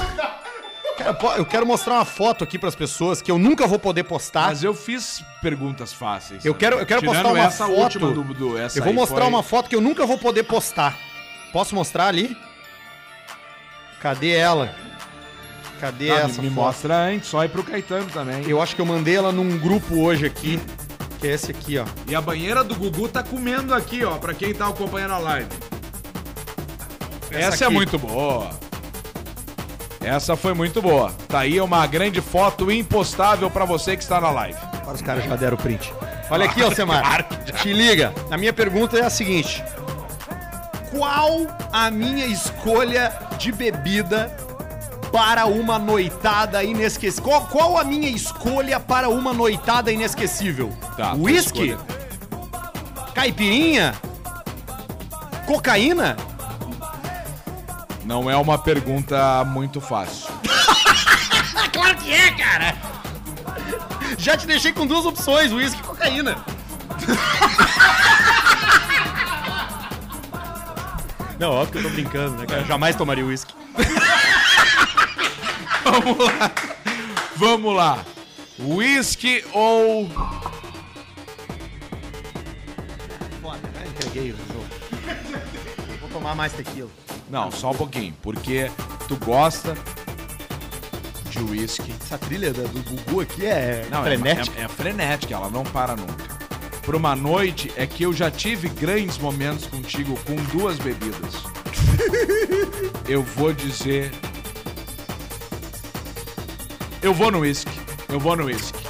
Cara, eu quero mostrar uma foto aqui pras pessoas que eu nunca vou poder postar. Mas eu fiz perguntas fáceis. Eu quero, eu quero Tirando postar uma essa foto. do, do essa eu vou mostrar foi- uma foto que eu nunca vou poder postar. Posso mostrar ali? Cadê ela? Cadê Ah, essa me, me foto? mostra antes, só ir pro Caetano também. Eu acho que eu mandei ela num grupo hoje aqui. Que é esse aqui, ó. E a banheira do Gugu tá comendo aqui, ó, pra quem tá acompanhando a live. Essa, Essa é muito boa. Essa foi muito boa. Tá aí uma grande foto impostável pra você que está na live. Agora os caras já deram o print. Olha aqui, Alcemar. Te liga. A minha pergunta é a seguinte: Qual a minha escolha de bebida para uma noitada inesquecível? Qual, qual a minha escolha para uma noitada inesquecível? Tá, Whisky? Caipirinha? Cocaína? Não é uma pergunta muito fácil. Claro que é, cara! Já te deixei com duas opções, whisky e cocaína. Não, óbvio que eu tô brincando, né, cara? Jamais tomaria whisky. Vamos lá. Vamos lá. Whisky ou Foda, né? Entreguei o jogo. Vou tomar mais tequila. Não, só um pouquinho, porque tu gosta de whisky. Essa trilha do Gugu aqui é Não, frenética. É, é, é frenética, ela não para nunca. Pra uma noite é que eu já tive grandes momentos contigo com duas bebidas. eu vou dizer. Eu vou no whisky. Eu vou no whisky.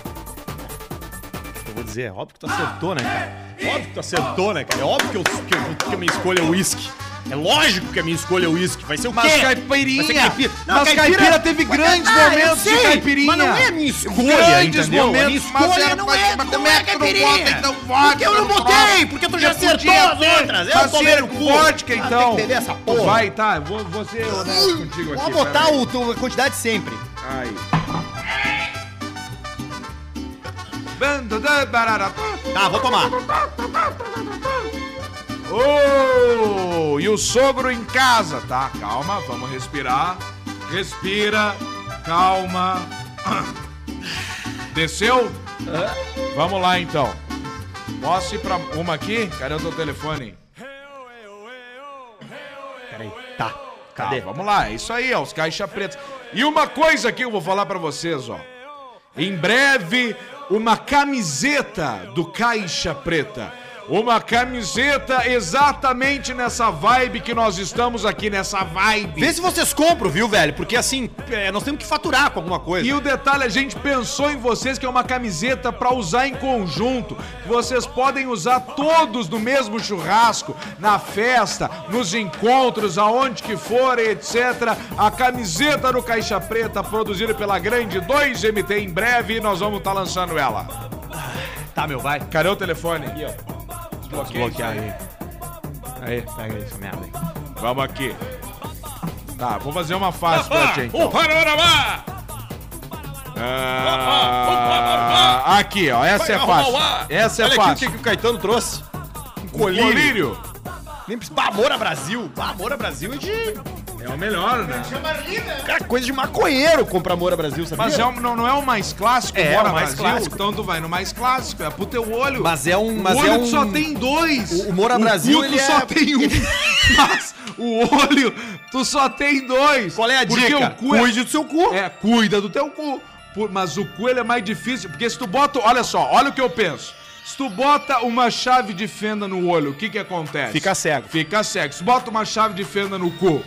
Eu vou dizer, é óbvio que tu acertou, né, cara? Óbvio que tu acertou, né, cara? É óbvio que, eu, que, eu- que a minha escolha é whisky. É lógico que a minha escolha é whisky. Vai ser o Mas quê? caipirinha! Vai ser caipira. Mas caipira teve grandes Ah, momentos de caipirinha. Mas não é a minha escolha, Grandes entendeu? momentos, a minha mas escolha era- não mas- é, mas não como é é que tu não caipirinha. bota, então, vodka Porque eu não botei, porque tu já acertou podia as outras. Eu fazer tomei no cu. vodka, Ah, então. Tem que beber essa porra. Vai, tá, vou, vou ser honesto contigo aqui. Vamos botar o, tu- a quantidade sempre. Aí. Bando da barara. Tá, vou tomar. Oh, e o sogro em casa, tá? Calma, vamos respirar. Respira, calma. Desceu? Vamos lá então. Mostre pra uma aqui. Cadê o teu telefone? Peraí. Tá. Tá, Cadê? vamos lá. É isso aí, ó, os caixa pretas. E uma coisa que eu vou falar pra vocês, ó. Em breve, uma camiseta do Caixa Preta. Uma camiseta exatamente nessa vibe que nós estamos aqui, nessa vibe. Vê se vocês compram, viu, velho? Porque assim, é, nós temos que faturar com alguma coisa. E o detalhe, a gente pensou em vocês que é uma camiseta pra usar em conjunto. Vocês podem usar todos no mesmo churrasco, na festa, nos encontros, aonde que for, etc. A camiseta do Caixa Preta, produzida pela grande 2MT. Em breve nós vamos estar lançando ela. Tá, meu, vai. Cadê o telefone? Aqui, ó. Desbloquear aí. Aí, pega essa merda aí. Vamos aqui. Tá, vou fazer uma fácil pra ti, então. Ah, aqui, ó. Essa é fácil. Essa é Olha aqui o fácil. que, que o Caetano trouxe. Um colírio. Colírio. Nem precisa. Bah, Brasil. Bah, Amor a Brasil é de É o melhor, né? Cara, coisa de maconheiro comprar Moura Brasil, sabia? Mas é o- não, não é o mais clássico, É, Bora o mais Brasil? clássico. Então tu vai no mais clássico, é pro teu olho. Mas é um- O mas olho é tu um- só tem dois. O- o Moura Brasil, cu tu ele só é- tem um. mas o olho, tu só tem dois. Qual é a Porque dica? o cu é- Cuide do seu cu. É, cuida do teu cu. Por- Mas o cu ele é mais difícil, porque se tu bota, olha só, olha o que eu penso. Se tu bota uma chave de fenda no olho, o que que acontece? Fica cego. Fica cego. Se bota uma chave de fenda no cu,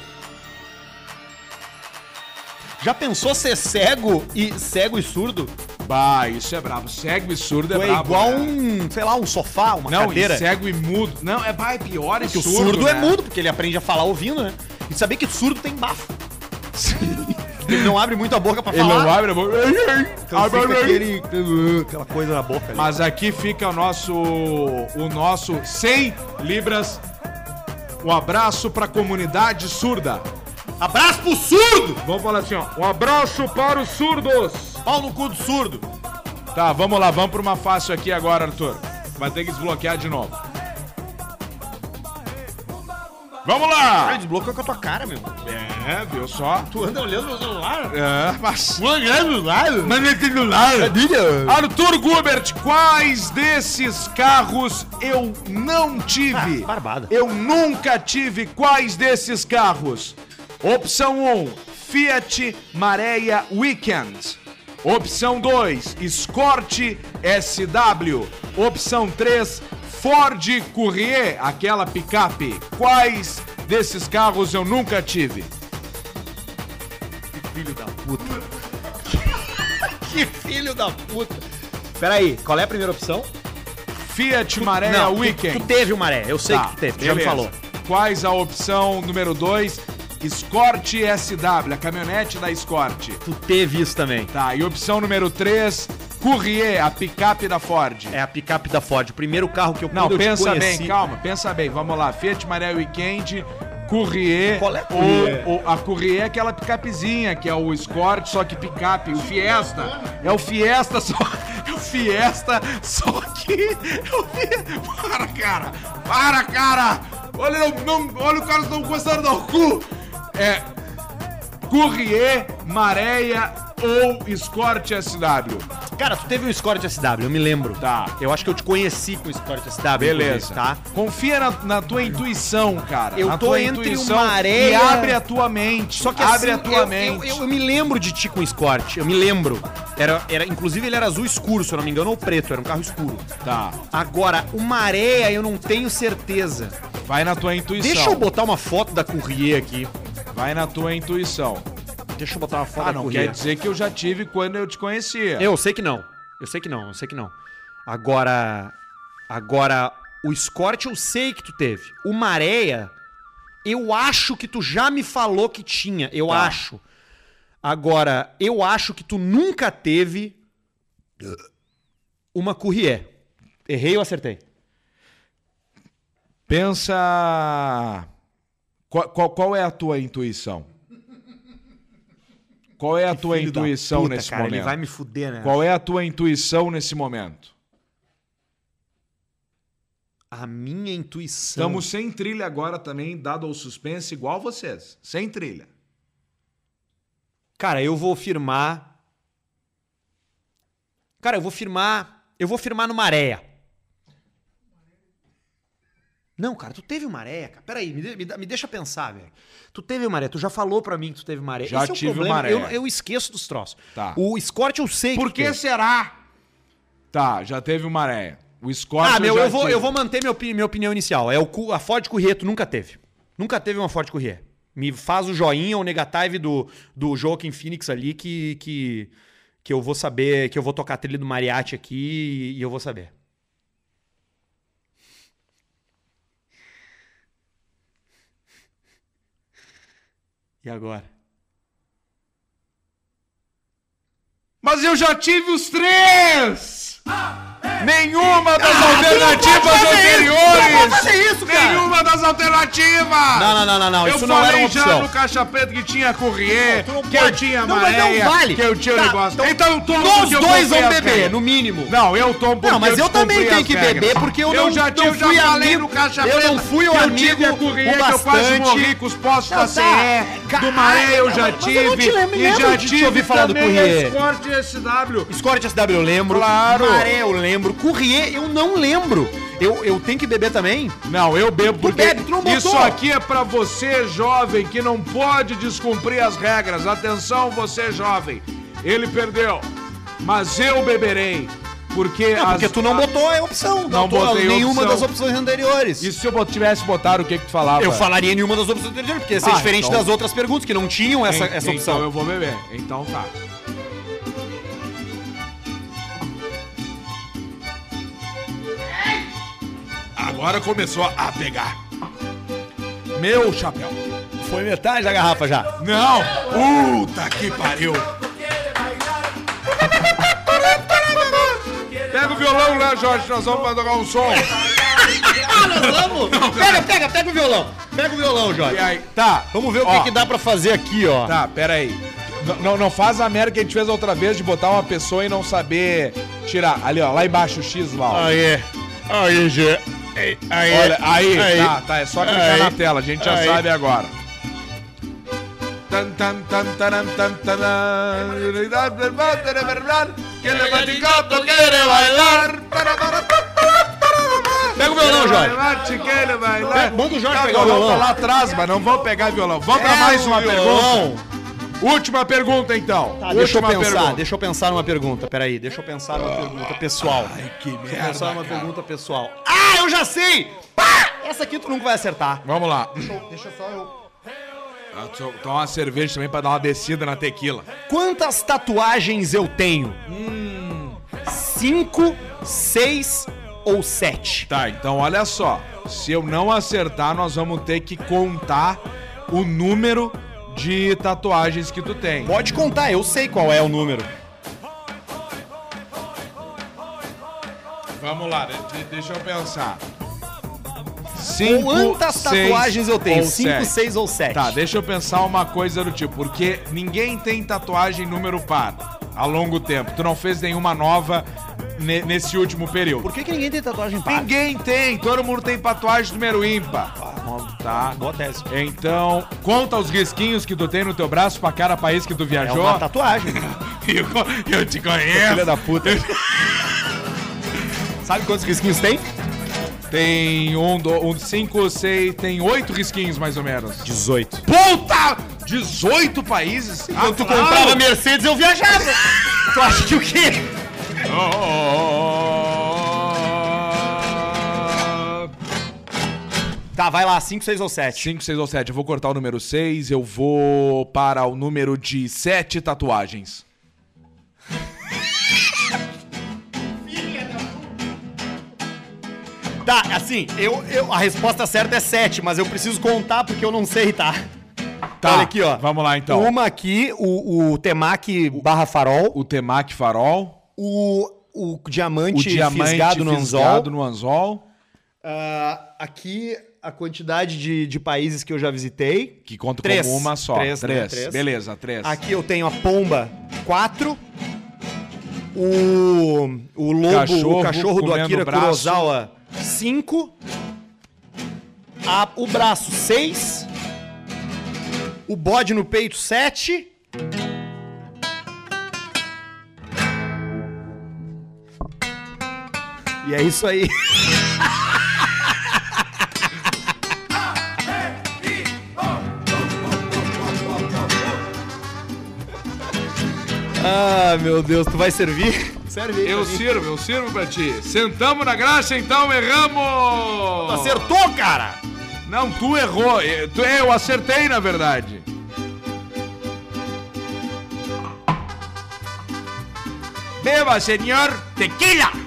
Já pensou ser cego e cego e surdo? bah, isso é brabo. Cego e surdo é é brabo. igual né? um, sei lá, um sofá, uma Não, cadeira. e cego e mudo. Não, é, bah, é pior, é Porque o surdo, surdo é né? mudo, porque ele aprende a falar ouvindo, né? E saber que surdo tem bafo. ele não abre muito a boca pra Ele falar. não abre a boca. Então fica aquele, aquela coisa na boca ali. Mas aqui fica o nosso o nosso 100 libras. Um abraço pra comunidade surda. Abraço pro surdo! Vamos falar assim, ó. Um abraço para os surdos. Pau no cu do surdo. Tá, vamos lá, vamos pra uma fácil aqui agora, Arthur. Vai ter que desbloquear de novo. Vamos lá! desbloqueou com a tua cara, meu. É, viu só? Tu anda olhando meu celular? É, mas. Olhando lá? Mas é celular. Arthur Gubert, quais desses carros eu não tive? Ah, barbada. Eu nunca tive quais desses carros? Opção 1, Fiat Marea Weekend. Opção 2, Escort SW. Opção 3, Ford Courier, aquela picape. Quais desses carros eu nunca tive? Filho da puta. que filho da puta. Peraí, qual é a primeira opção? Fiat Marea Não, tu, Weekend. tu teve o maré, eu sei Tá, que tu teve, tu já me falou. Quais a opção número 2? Escort SW, a caminhonete da Escort. Tu teve isso também. Tá, e opção número 3, Courier, a picape da Ford. É a picape da Ford, o primeiro carro que eu Não, eu pensa conheci- bem, calma, pensa bem. Vamos lá, Fiat Maré Weekend, Courier. Qual é a Courier? O, o- a Courier é aquela picapezinha, que é o Escort, só que picape. O Fiesta. É o Fiesta, só. É o Fiesta, só que. É o Fiesta. Para, cara! Para, cara! Olha, não, não- olha o cara a dar o cu! É. Courier, Maréia ou Escort SW. Cara, tu teve um Escort SW, eu me lembro. Tá. Eu acho que eu te conheci com o Escort SW. Beleza. Tá? Confia na, na tua intuição, cara. Eu na tô entre uma areia- E abre a tua mente. Só que abre assim, a tua eu, mente. Eu, eu- eu me lembro de ti com o Escort, eu me lembro. Era, era, inclusive ele era azul escuro, se eu não me engano, ou preto, era um carro escuro. Tá. Agora, o Maréia eu não tenho certeza. Vai na tua intuição. Deixa eu botar uma foto da Courrier aqui. Vai na tua intuição. Deixa eu botar uma foto Ah, não quer dizer que eu já tive quando eu te conhecia. Eu sei que não. Eu sei que não, eu sei que não. Agora. Agora, o Escort eu sei que tu teve. O Maréia, eu acho que tu já me falou que tinha. Eu Tá. acho. Agora, eu acho que tu nunca teve uma Courrier. Errei ou acertei? Pensa. Qual, qual, qual é a tua intuição? Qual é a tua Filho da intuição puta, nesse cara, momento? Ele vai me fuder, né? Qual é a tua intuição nesse momento? A minha intuição. Estamos sem trilha agora também, dado ao suspense, igual vocês. Sem trilha. Cara, eu vou firmar. Cara, eu vou firmar. Eu vou firmar no Maréia. Não, cara, tu teve o Maréia, cara. Peraí, me, me, me deixa pensar, velho. Tu teve o Maréia, tu já falou pra mim que tu teve Maréia. Já Esse é o tive problema, Maréia. Eu, eu esqueço dos troços. Tá. O Escort eu sei Por que teve. será? Tá, já teve o maré. O Escort Ah, meu, já eu vou, tive. eu vou manter minha, opi- minha opinião inicial. É o, cu- a Ford Courier, tu nunca teve. Nunca teve uma Ford Courier. Me faz o joinha ou negative do, do Joaquim Phoenix ali que, que, que eu vou saber, que eu vou tocar a trilha do Mariachi aqui e, e eu vou saber. E agora? Mas eu já tive os três! Nenhuma das Ah, alternativas isso, anteriores! isso, cara. Nenhuma das alternativas! Não, não, não, não, não. Eu Isso não era falei uma já opção. no Caixa Preta que tinha Courrier, não que eu tinha não Maréia, vale. que eu tinha Tá, negócio. então Então eu tomo Nós eu dois as beber, no mínimo. Não, eu tomo porque Não, mas eu também descumpri tenho que regras. beber porque eu não- já, não eu já fui falei amigo- no Caixa eu Preta não fui o que amigo eu tive Courrier, que eu quase bastante. morri com os postos da tá. CE, do Maré eu já eu tive, e já tive ouvir falar do também Courrier. Escort SW. Escort SW eu lembro. Claro. Maré eu lembro. Courrier eu não lembro. Eu, eu tenho que beber também? Não, eu bebo porque bebe, não isso aqui é pra você, jovem, que não pode descumprir as regras. Atenção, você, jovem. Ele perdeu, mas eu beberei. Porque, Não, porque as- tu não botou a opção. Não botou botei nenhuma opção. das opções anteriores. E se eu tivesse botado, o que que tu falava? Eu falaria nenhuma das opções anteriores, porque ia ser Ah, diferente então- das outras perguntas que não tinham essa, En- essa opção. Então eu vou beber. Então tá. Agora começou a pegar. Meu chapéu. Foi metade da garrafa já. Não! Puta que pariu! Pega o violão lá, Jorge, nós vamos tocar um som. Vamos! Pega, pega, pega o violão. Pega o violão, Jorge. E aí, tá. Vamos ver o Ó. que, que dá pra fazer aqui, ó. Tá, pera aí. N- Não, não faz a merda que a gente fez outra vez de botar uma pessoa e não saber tirar. Ali, ó, lá embaixo o X lá, ó. Aí. Aí, Gê. Aí. Olha, aí, tá, tá, é só clicar Aí. na tela, a gente já Aí. sabe agora. Pega o violão, Jorge. Manda o Jorge pegar o violão. lá atrás, mas não vamos pegar violão. Vamos pra É mais uma pergunta. Última pergunta, então. Tá, deixa eu pensar, pergunta. deixa eu pensar numa pergunta. Peraí, deixa eu pensar numa pergunta pessoal. Ai, que Deixa eu pensar merda, numa cara. pergunta pessoal. Ah, eu já sei! Pá! Essa aqui tu nunca vai acertar. Vamos lá. Deixa só eu. Ah, to- Toma uma cerveja também pra dar uma descida na tequila. Quantas tatuagens eu tenho? Cinco, seis ou sete? Tá, então olha só. Se eu não acertar, nós vamos ter que contar o número de tatuagens que tu tem. Pode contar, eu sei qual é o número. Vamos lá, de- deixa eu pensar. Cinco, Quantas seis tatuagens eu tenho? ou Cinco, sete. seis ou sete? Tá, deixa eu pensar uma coisa do tipo, porque ninguém tem tatuagem número par a longo tempo. Tu não fez nenhuma nova ne- nesse último período. Por que, que ninguém tem tatuagem par? Ninguém tem, todo mundo tem tatuagem número ímpar. Tá? Boa tese. Então, conta os risquinhos que tu tem no teu braço pra cada país que tu É viajou. uma tatuagem. eu, eu te conheço. Filha da puta. Sabe quantos risquinhos tem? Tem um, do, um, cinco, seis, tem oito risquinhos mais ou menos. 18. Puta! 18 países? Ah, Quando tu comprava Mercedes, eu viajava. tu acha que o quê? Tá, vai lá, 5, 6 ou 7. 5, 6 ou 7. Eu vou cortar o número 6. Eu vou para o número de 7 tatuagens. Tá, assim, eu, eu, a resposta certa é 7, mas eu preciso contar porque eu não sei, tá? Tá, Olha aqui, ó. Vamos lá então. Uma aqui, o, o temaki barra farol, O temaki farol. o, o diamante, O diamante fisgado no fisgado no anzol. Ah, aqui a quantidade de, de países que eu já visitei. Que conta Três. como uma só. Três, Três. né? Três. Beleza, três. Aqui eu tenho a pomba 4. O, o lobo, Cachorro o cachorro do Akira braço. Kurosawa 5. O braço 6. O bode no peito 7. E é isso aí. Ah, meu Deus, tu vai servir? Serve aí. Eu sirvo, eu sirvo pra ti. Sentamos na graxa, então erramos! Acertou, cara! Não, tu errou. Eh, Tu, eu acertei, na verdade. Beba, senhor, tequila!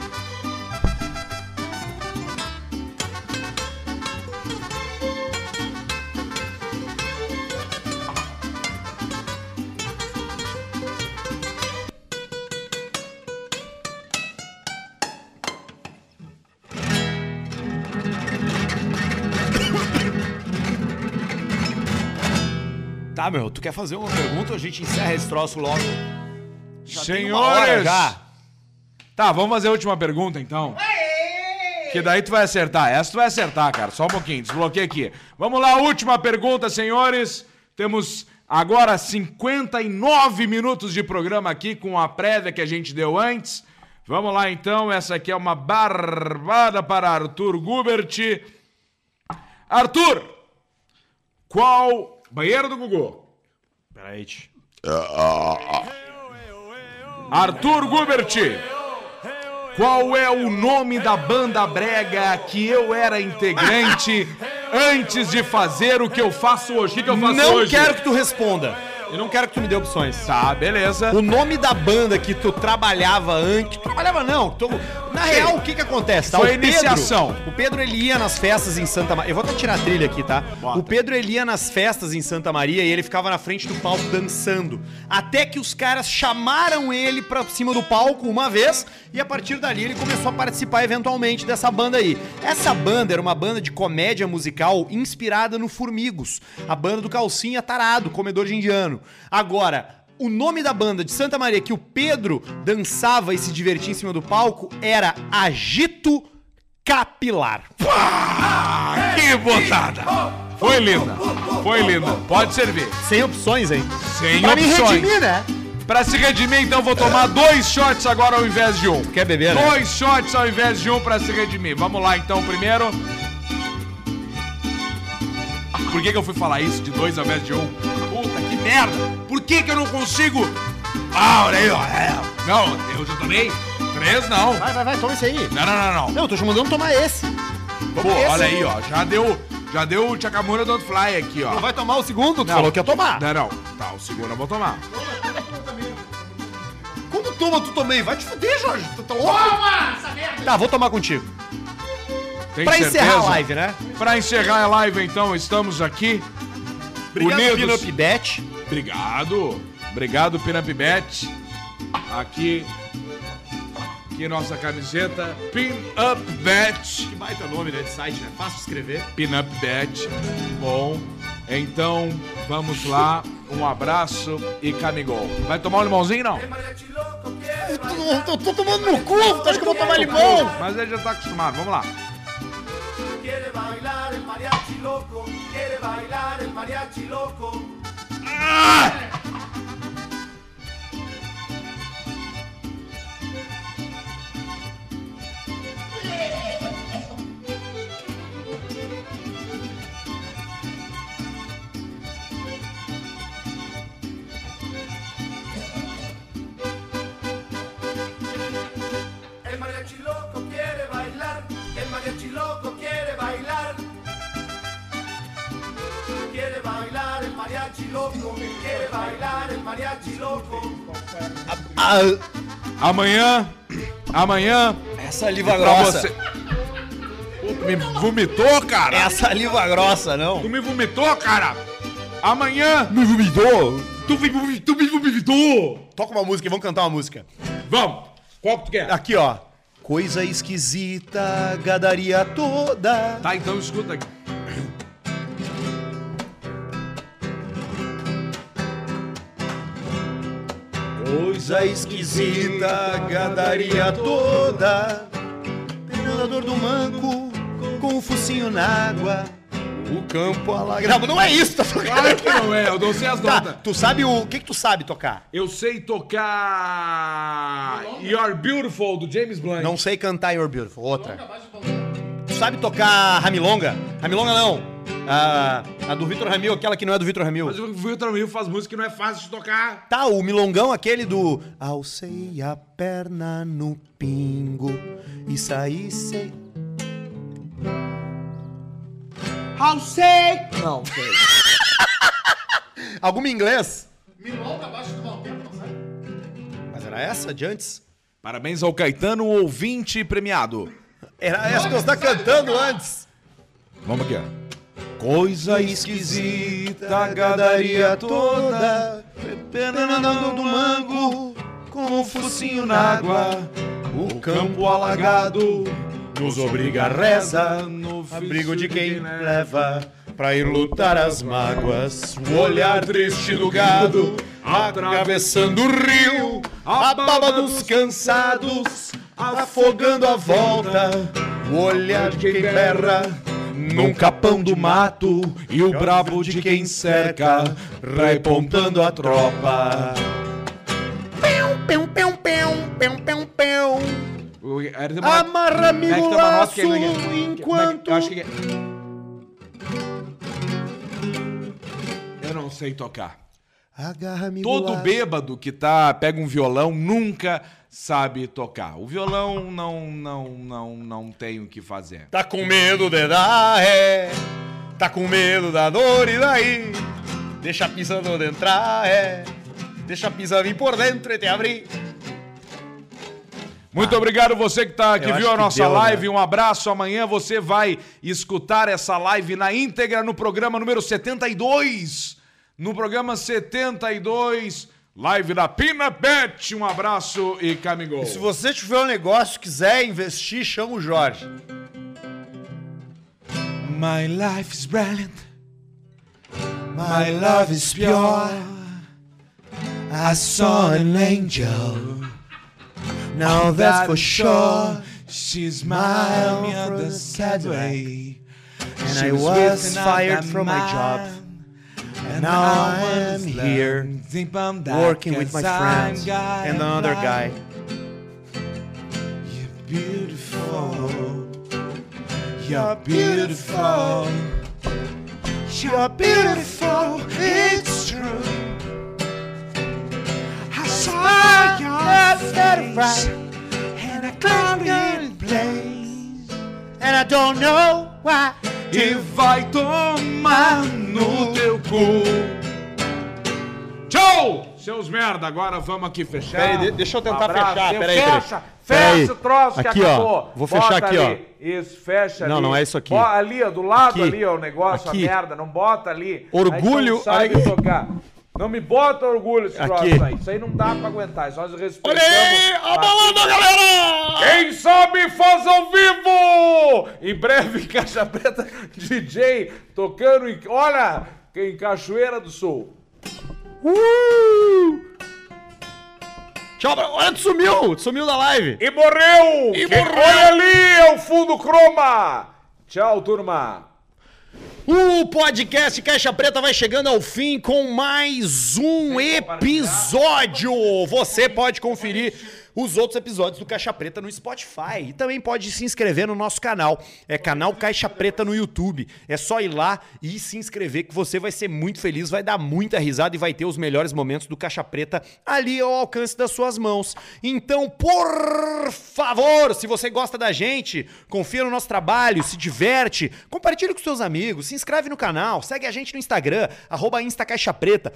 Tá, meu, tu quer fazer uma pergunta ou a gente encerra esse troço logo? Já tem uma hora Senhores! já. Tá, vamos fazer a última pergunta então. Que daí tu vai acertar. Essa tu vai acertar, cara. Só um pouquinho. Desbloqueei aqui. Vamos lá, última pergunta, senhores. Temos agora 59 minutos de programa aqui com a prévia que a gente deu antes. Vamos lá então. Essa aqui é uma barbada para Arthur Gubert. Arthur! Qual. Banheiro do Gugu. Peraí. Arthur Gubert, qual é o nome da banda brega que eu era integrante antes de fazer o que eu faço hoje? O que, que eu faço Não hoje? quero que tu responda. Eu não quero que tu me dê opções. Tá, beleza. O nome da banda que tu trabalhava antes. Trabalhava não. tu- na real, o que que acontece? Tá? Foi a iniciação. Pedro, o Pedro ele ia nas festas em Santa Maria. Eu vou até tirar a trilha aqui, tá? O Pedro ele ia nas festas em Santa Maria e ele ficava na frente do palco dançando. Até que os caras chamaram ele pra cima do palco uma vez e a partir dali ele começou a participar eventualmente dessa banda aí. Essa banda era uma banda de comédia musical inspirada no Formigos, a banda do Calcinha Tarado, comedor de indiano. Agora, o nome da banda de Santa Maria que o Pedro dançava e se divertia em cima do palco era Agito Capilar. Ah, que botada! Foi linda. Foi linda. Pode servir. Sem opções, hein? Sem pra me opções. redimir, né? Pra se redimir, então, vou tomar dois shots agora ao invés de um. Quer beber, né? Dois shots ao invés de um pra se redimir. Vamos lá, então, primeiro. Por que, que eu fui falar isso de dois ao invés de um? Puta, que merda! Por que, que eu não consigo. Ah, olha aí, ó. É. Não, eu já tomei. Três, não. Vai, vai, vai, toma esse aí. Não, não, não, não. Não, eu tô te mandando tomar esse. Pô, olha aí, ó. Já deu. Já deu o Chakamura Don't Fly aqui, ó. Não vai tomar o segundo? Tu Não. falou que ia tomar. Não, não. Tá, o segundo eu vou tomar. Como toma tu também? Vai te fuder, Jorge. Tu tá louco? Toma essa merda. Tá, vou tomar contigo. Tem Pra certeza? encerrar a live, né? Pra encerrar a live, então, estamos aqui. Obrigado, Unidos. Pinup Bet. Obrigado. Obrigado, Pinup Bet. Aqui. Aqui nossa camiseta. Pinup Bet. Que baita nome, né, de site, né? Fácil de escrever. Pinup Bet. Bom. Então, vamos lá. Um abraço e camigol. Vai tomar um limãozinho, não? Eu tô, tô tomando no cu, tu acha que eu vou tomar limão? Mas ele já tá acostumado. Vamos lá. Quiere bailar el mariachi loco, quiere bailar el mariachi loco. El mariachi loco, quiere bailar el mariachi loco. Ah, Amanhã. Amanhã. é saliva grossa. você. Tu me vomitou, cara? É saliva grossa, não. Tu me vomitou, cara? Amanhã. Me vomitou? Tu me, vomi- tu me vomitou. Toca uma música e vamos cantar uma música. Vamos. Qual que tu quer? Aqui, ó. Coisa esquisita, gadaria toda. Tá, então escuta aqui. Coisa esquisita, gadaria toda. Penador do manco, com o focinho na água. O campo alagrado. Não é isso, tá tocando Claro que não é, eu não sei as Tá, notas. tu sabe o... O que que tu sabe tocar? Eu sei tocar You're Beautiful, do James Blunt. Não sei cantar You're Beautiful. Outra. Tu sabe tocar Ramilonga? Ramilonga não. A, a do Vitor Ramil, aquela que não é do Vitor Ramil. Mas o Vitor Ramil faz música que não é fácil de tocar. Tá, o milongão aquele do Alcei a perna no pingo e saí sem... Alcei! Não, sei. Alguma em inglês? Milonga abaixo do mau tempo, não sabe? Mas era essa de antes? Parabéns ao Caetano, ouvinte premiado. Era essa que você tá cantando antes. Vamos aqui, ó. Coisa esquisita, gadaria toda, penando do mango, com o focinho na água, o campo alagado, nos obriga a reza, no abrigo de quem leva Pra ir lutar as mágoas, o olhar triste do gado, atravessando o rio, a baba dos cansados, afogando a volta, o olhar de quem berra, num capão do mato, e o brabo de quem cerca, repontando a tropa. Pão, pão, pão, pão, pão, pão. O- Amarra-me nota laço enquanto... Eu acho que... Eu não sei tocar. Agarra-me Todo bêbado que tá, pega um violão, nunca sabe tocar. O violão não, não, não, não tem o que fazer. Tá com medo de dar ré, tá com medo da dor e daí? Deixa a pizza toda entrar, é. Deixa a pizza vir por dentro e te abrir. Muito obrigado você que, tá, que viu a nossa deu, né? live. Um abraço. Amanhã você vai escutar essa live na íntegra no programa número 72. No programa 72, live da Pina Bet. Um abraço e camigol. Se você tiver um negócio, quiser investir, chama o Jorge. My life is brilliant. My love is pure. I saw an angel. Now that's for sure. She smiled me on the Cadway. And I was fired from my job. And now I am here working with my friends and another guy. You're beautiful. You're beautiful. You're beautiful. It's true. I saw your face and I climbed in place. And I don't know why. E vai tomar no teu Seus merda, agora vamos aqui fechar. Peraí, de- deixa eu tentar Abraço. fechar, peraí, peraí. Fecha, Peraí. fecha o troço que Aqui, ó. acabou. Vou fechar Bota aqui, ali. Isso, fecha Não, ali. não é isso aqui. Ó, ali, ó, do lado Aqui. ali, ó, o negócio, Aqui. a merda. Não bota ali. Orgulho, Aí não sabe aí- tocar. Não me bota orgulho esse Aqui. troço aí. Isso aí não dá pra aguentar. Nós respeitamos. Olha aí, a balada, galera! Quem sabe faz ao vivo! Em breve, Caixa Preta DJ tocando em. Olha! Em Cachoeira do Sul. Uh! Tchau, olha, tu sumiu! Tu sumiu da live! E morreu! E Quem- morreu! Olha ali, é o fundo croma! Tchau, turma! O podcast Caixa Preta vai chegando ao fim com mais um episódio. Você pode conferir os outros episódios do Caixa Preta no Spotify e também pode se inscrever no nosso canal. É canal Caixa Preta no YouTube. É só ir lá e se inscrever que você vai ser muito feliz, vai dar muita risada e vai ter os melhores momentos do Caixa Preta ali ao alcance das suas mãos. Então, por favor, se você gosta da gente, confia no nosso trabalho, se diverte, compartilhe com seus amigos, se inscreve no canal, segue a gente no Instagram, arroba Insta Caixa Preta.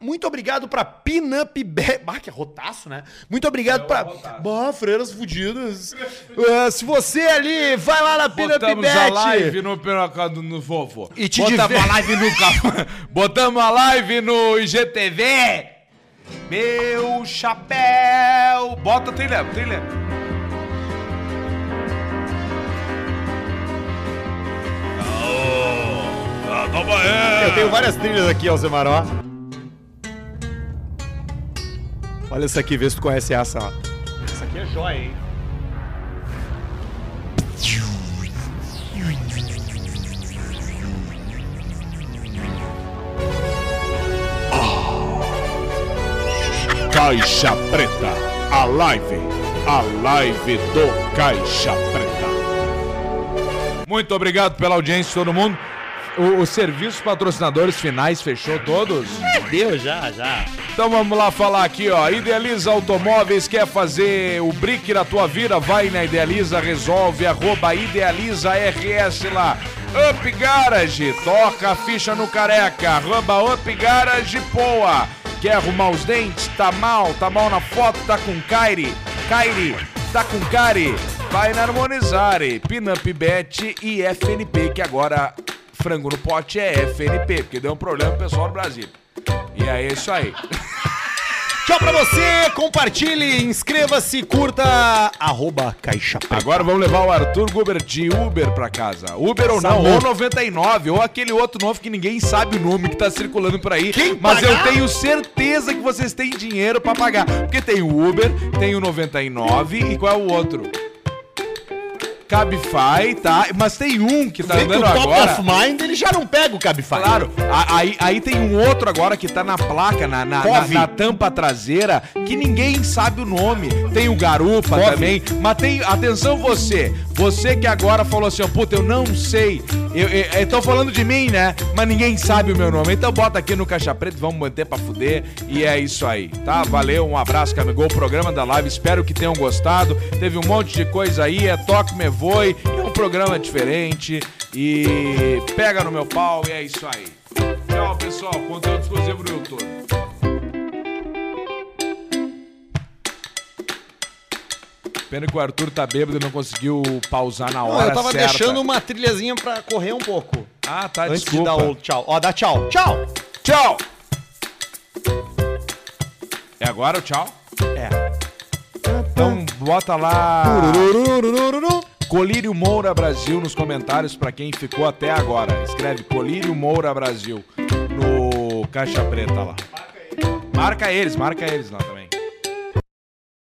Muito obrigado pra Pinup Be... Bah, que rotaço, né? Muito obrigado pra... Bah, freiras fudidas. Ah, se você ali, vai lá na Pinup Botamos Bet. a live no, no, no vovô. E te Botamos diver- a live no Botamos a live no IGTV. Meu chapéu. Bota trilha, trilha. Eu tenho várias trilhas aqui, Alzemar, Olha essa aqui, vê se tu conhece essa, ó. Essa aqui é jóia, hein? Caixa Preta, a live, a live do Caixa Preta. Muito obrigado pela audiência, todo mundo. O- Os serviços patrocinadores finais fechou todos? Deu já, já. Então vamos lá falar aqui, ó. Idealiza Automóveis, quer fazer o brick da tua vida? Vai na Idealiza, resolve, arroba Idealiza RS lá. Up Garage, toca a ficha no careca, arroba Up Garage, poa. Quer arrumar os dentes? Tá mal, tá mal na foto, tá com Kairi, Kairi, tá com Kari. Vai na Harmonizare, Pinup Bet e FNP, que agora frango no pote é FNP, porque deu um problema pro pessoal do Brasil. E é isso aí. Tchau pra você, compartilhe, inscreva-se, curta, arroba Caixa Preta. Agora vamos levar o Arthur Guber de Uber pra casa. Uber ou não, Samu. ou 99, ou aquele outro novo que ninguém sabe o nome que tá circulando por aí. Quem Mas eu pagar? tenho certeza que vocês têm dinheiro pra pagar. Porque tem o Uber, tem o 99 e qual é o outro? Cabify, tá? Mas tem um que tá Vê que o Top agora. of Mind, ele já não pega o Cabify. Claro, a- aí, aí tem um outro agora que tá na placa, na, na, na, Cove. na tampa traseira, que ninguém sabe o nome. Tem o Garupa Cove. também, mas tem. Atenção você, você que agora falou assim, ó, puta, eu não sei. Eu, eu, eu tô falando de mim, né? Mas ninguém sabe o meu nome. Então bota aqui no Caixa Preto, vamos manter pra fuder. E é isso aí, tá? Valeu, um abraço, Camigol, programa da live. Espero que tenham gostado. Teve um monte de coisa aí, é Toque Me Voe, é um programa diferente. E pega no meu pau e é isso aí. Tchau, pessoal. Conteúdo exclusivo no YouTube. Pena que o Arthur tá bêbado e não conseguiu pausar na Não, hora eu tava certa. deixando uma trilhazinha pra correr um pouco. Ah, tá, antes desculpa. de dar o tchau. Ó, dá tchau. Tchau! Tchau! É agora o tchau? É. Então bota lá Colírio Moura Brasil nos comentários pra quem ficou até agora. Escreve Colírio Moura Brasil no Caixa Preta lá. Marca eles, marca eles lá também.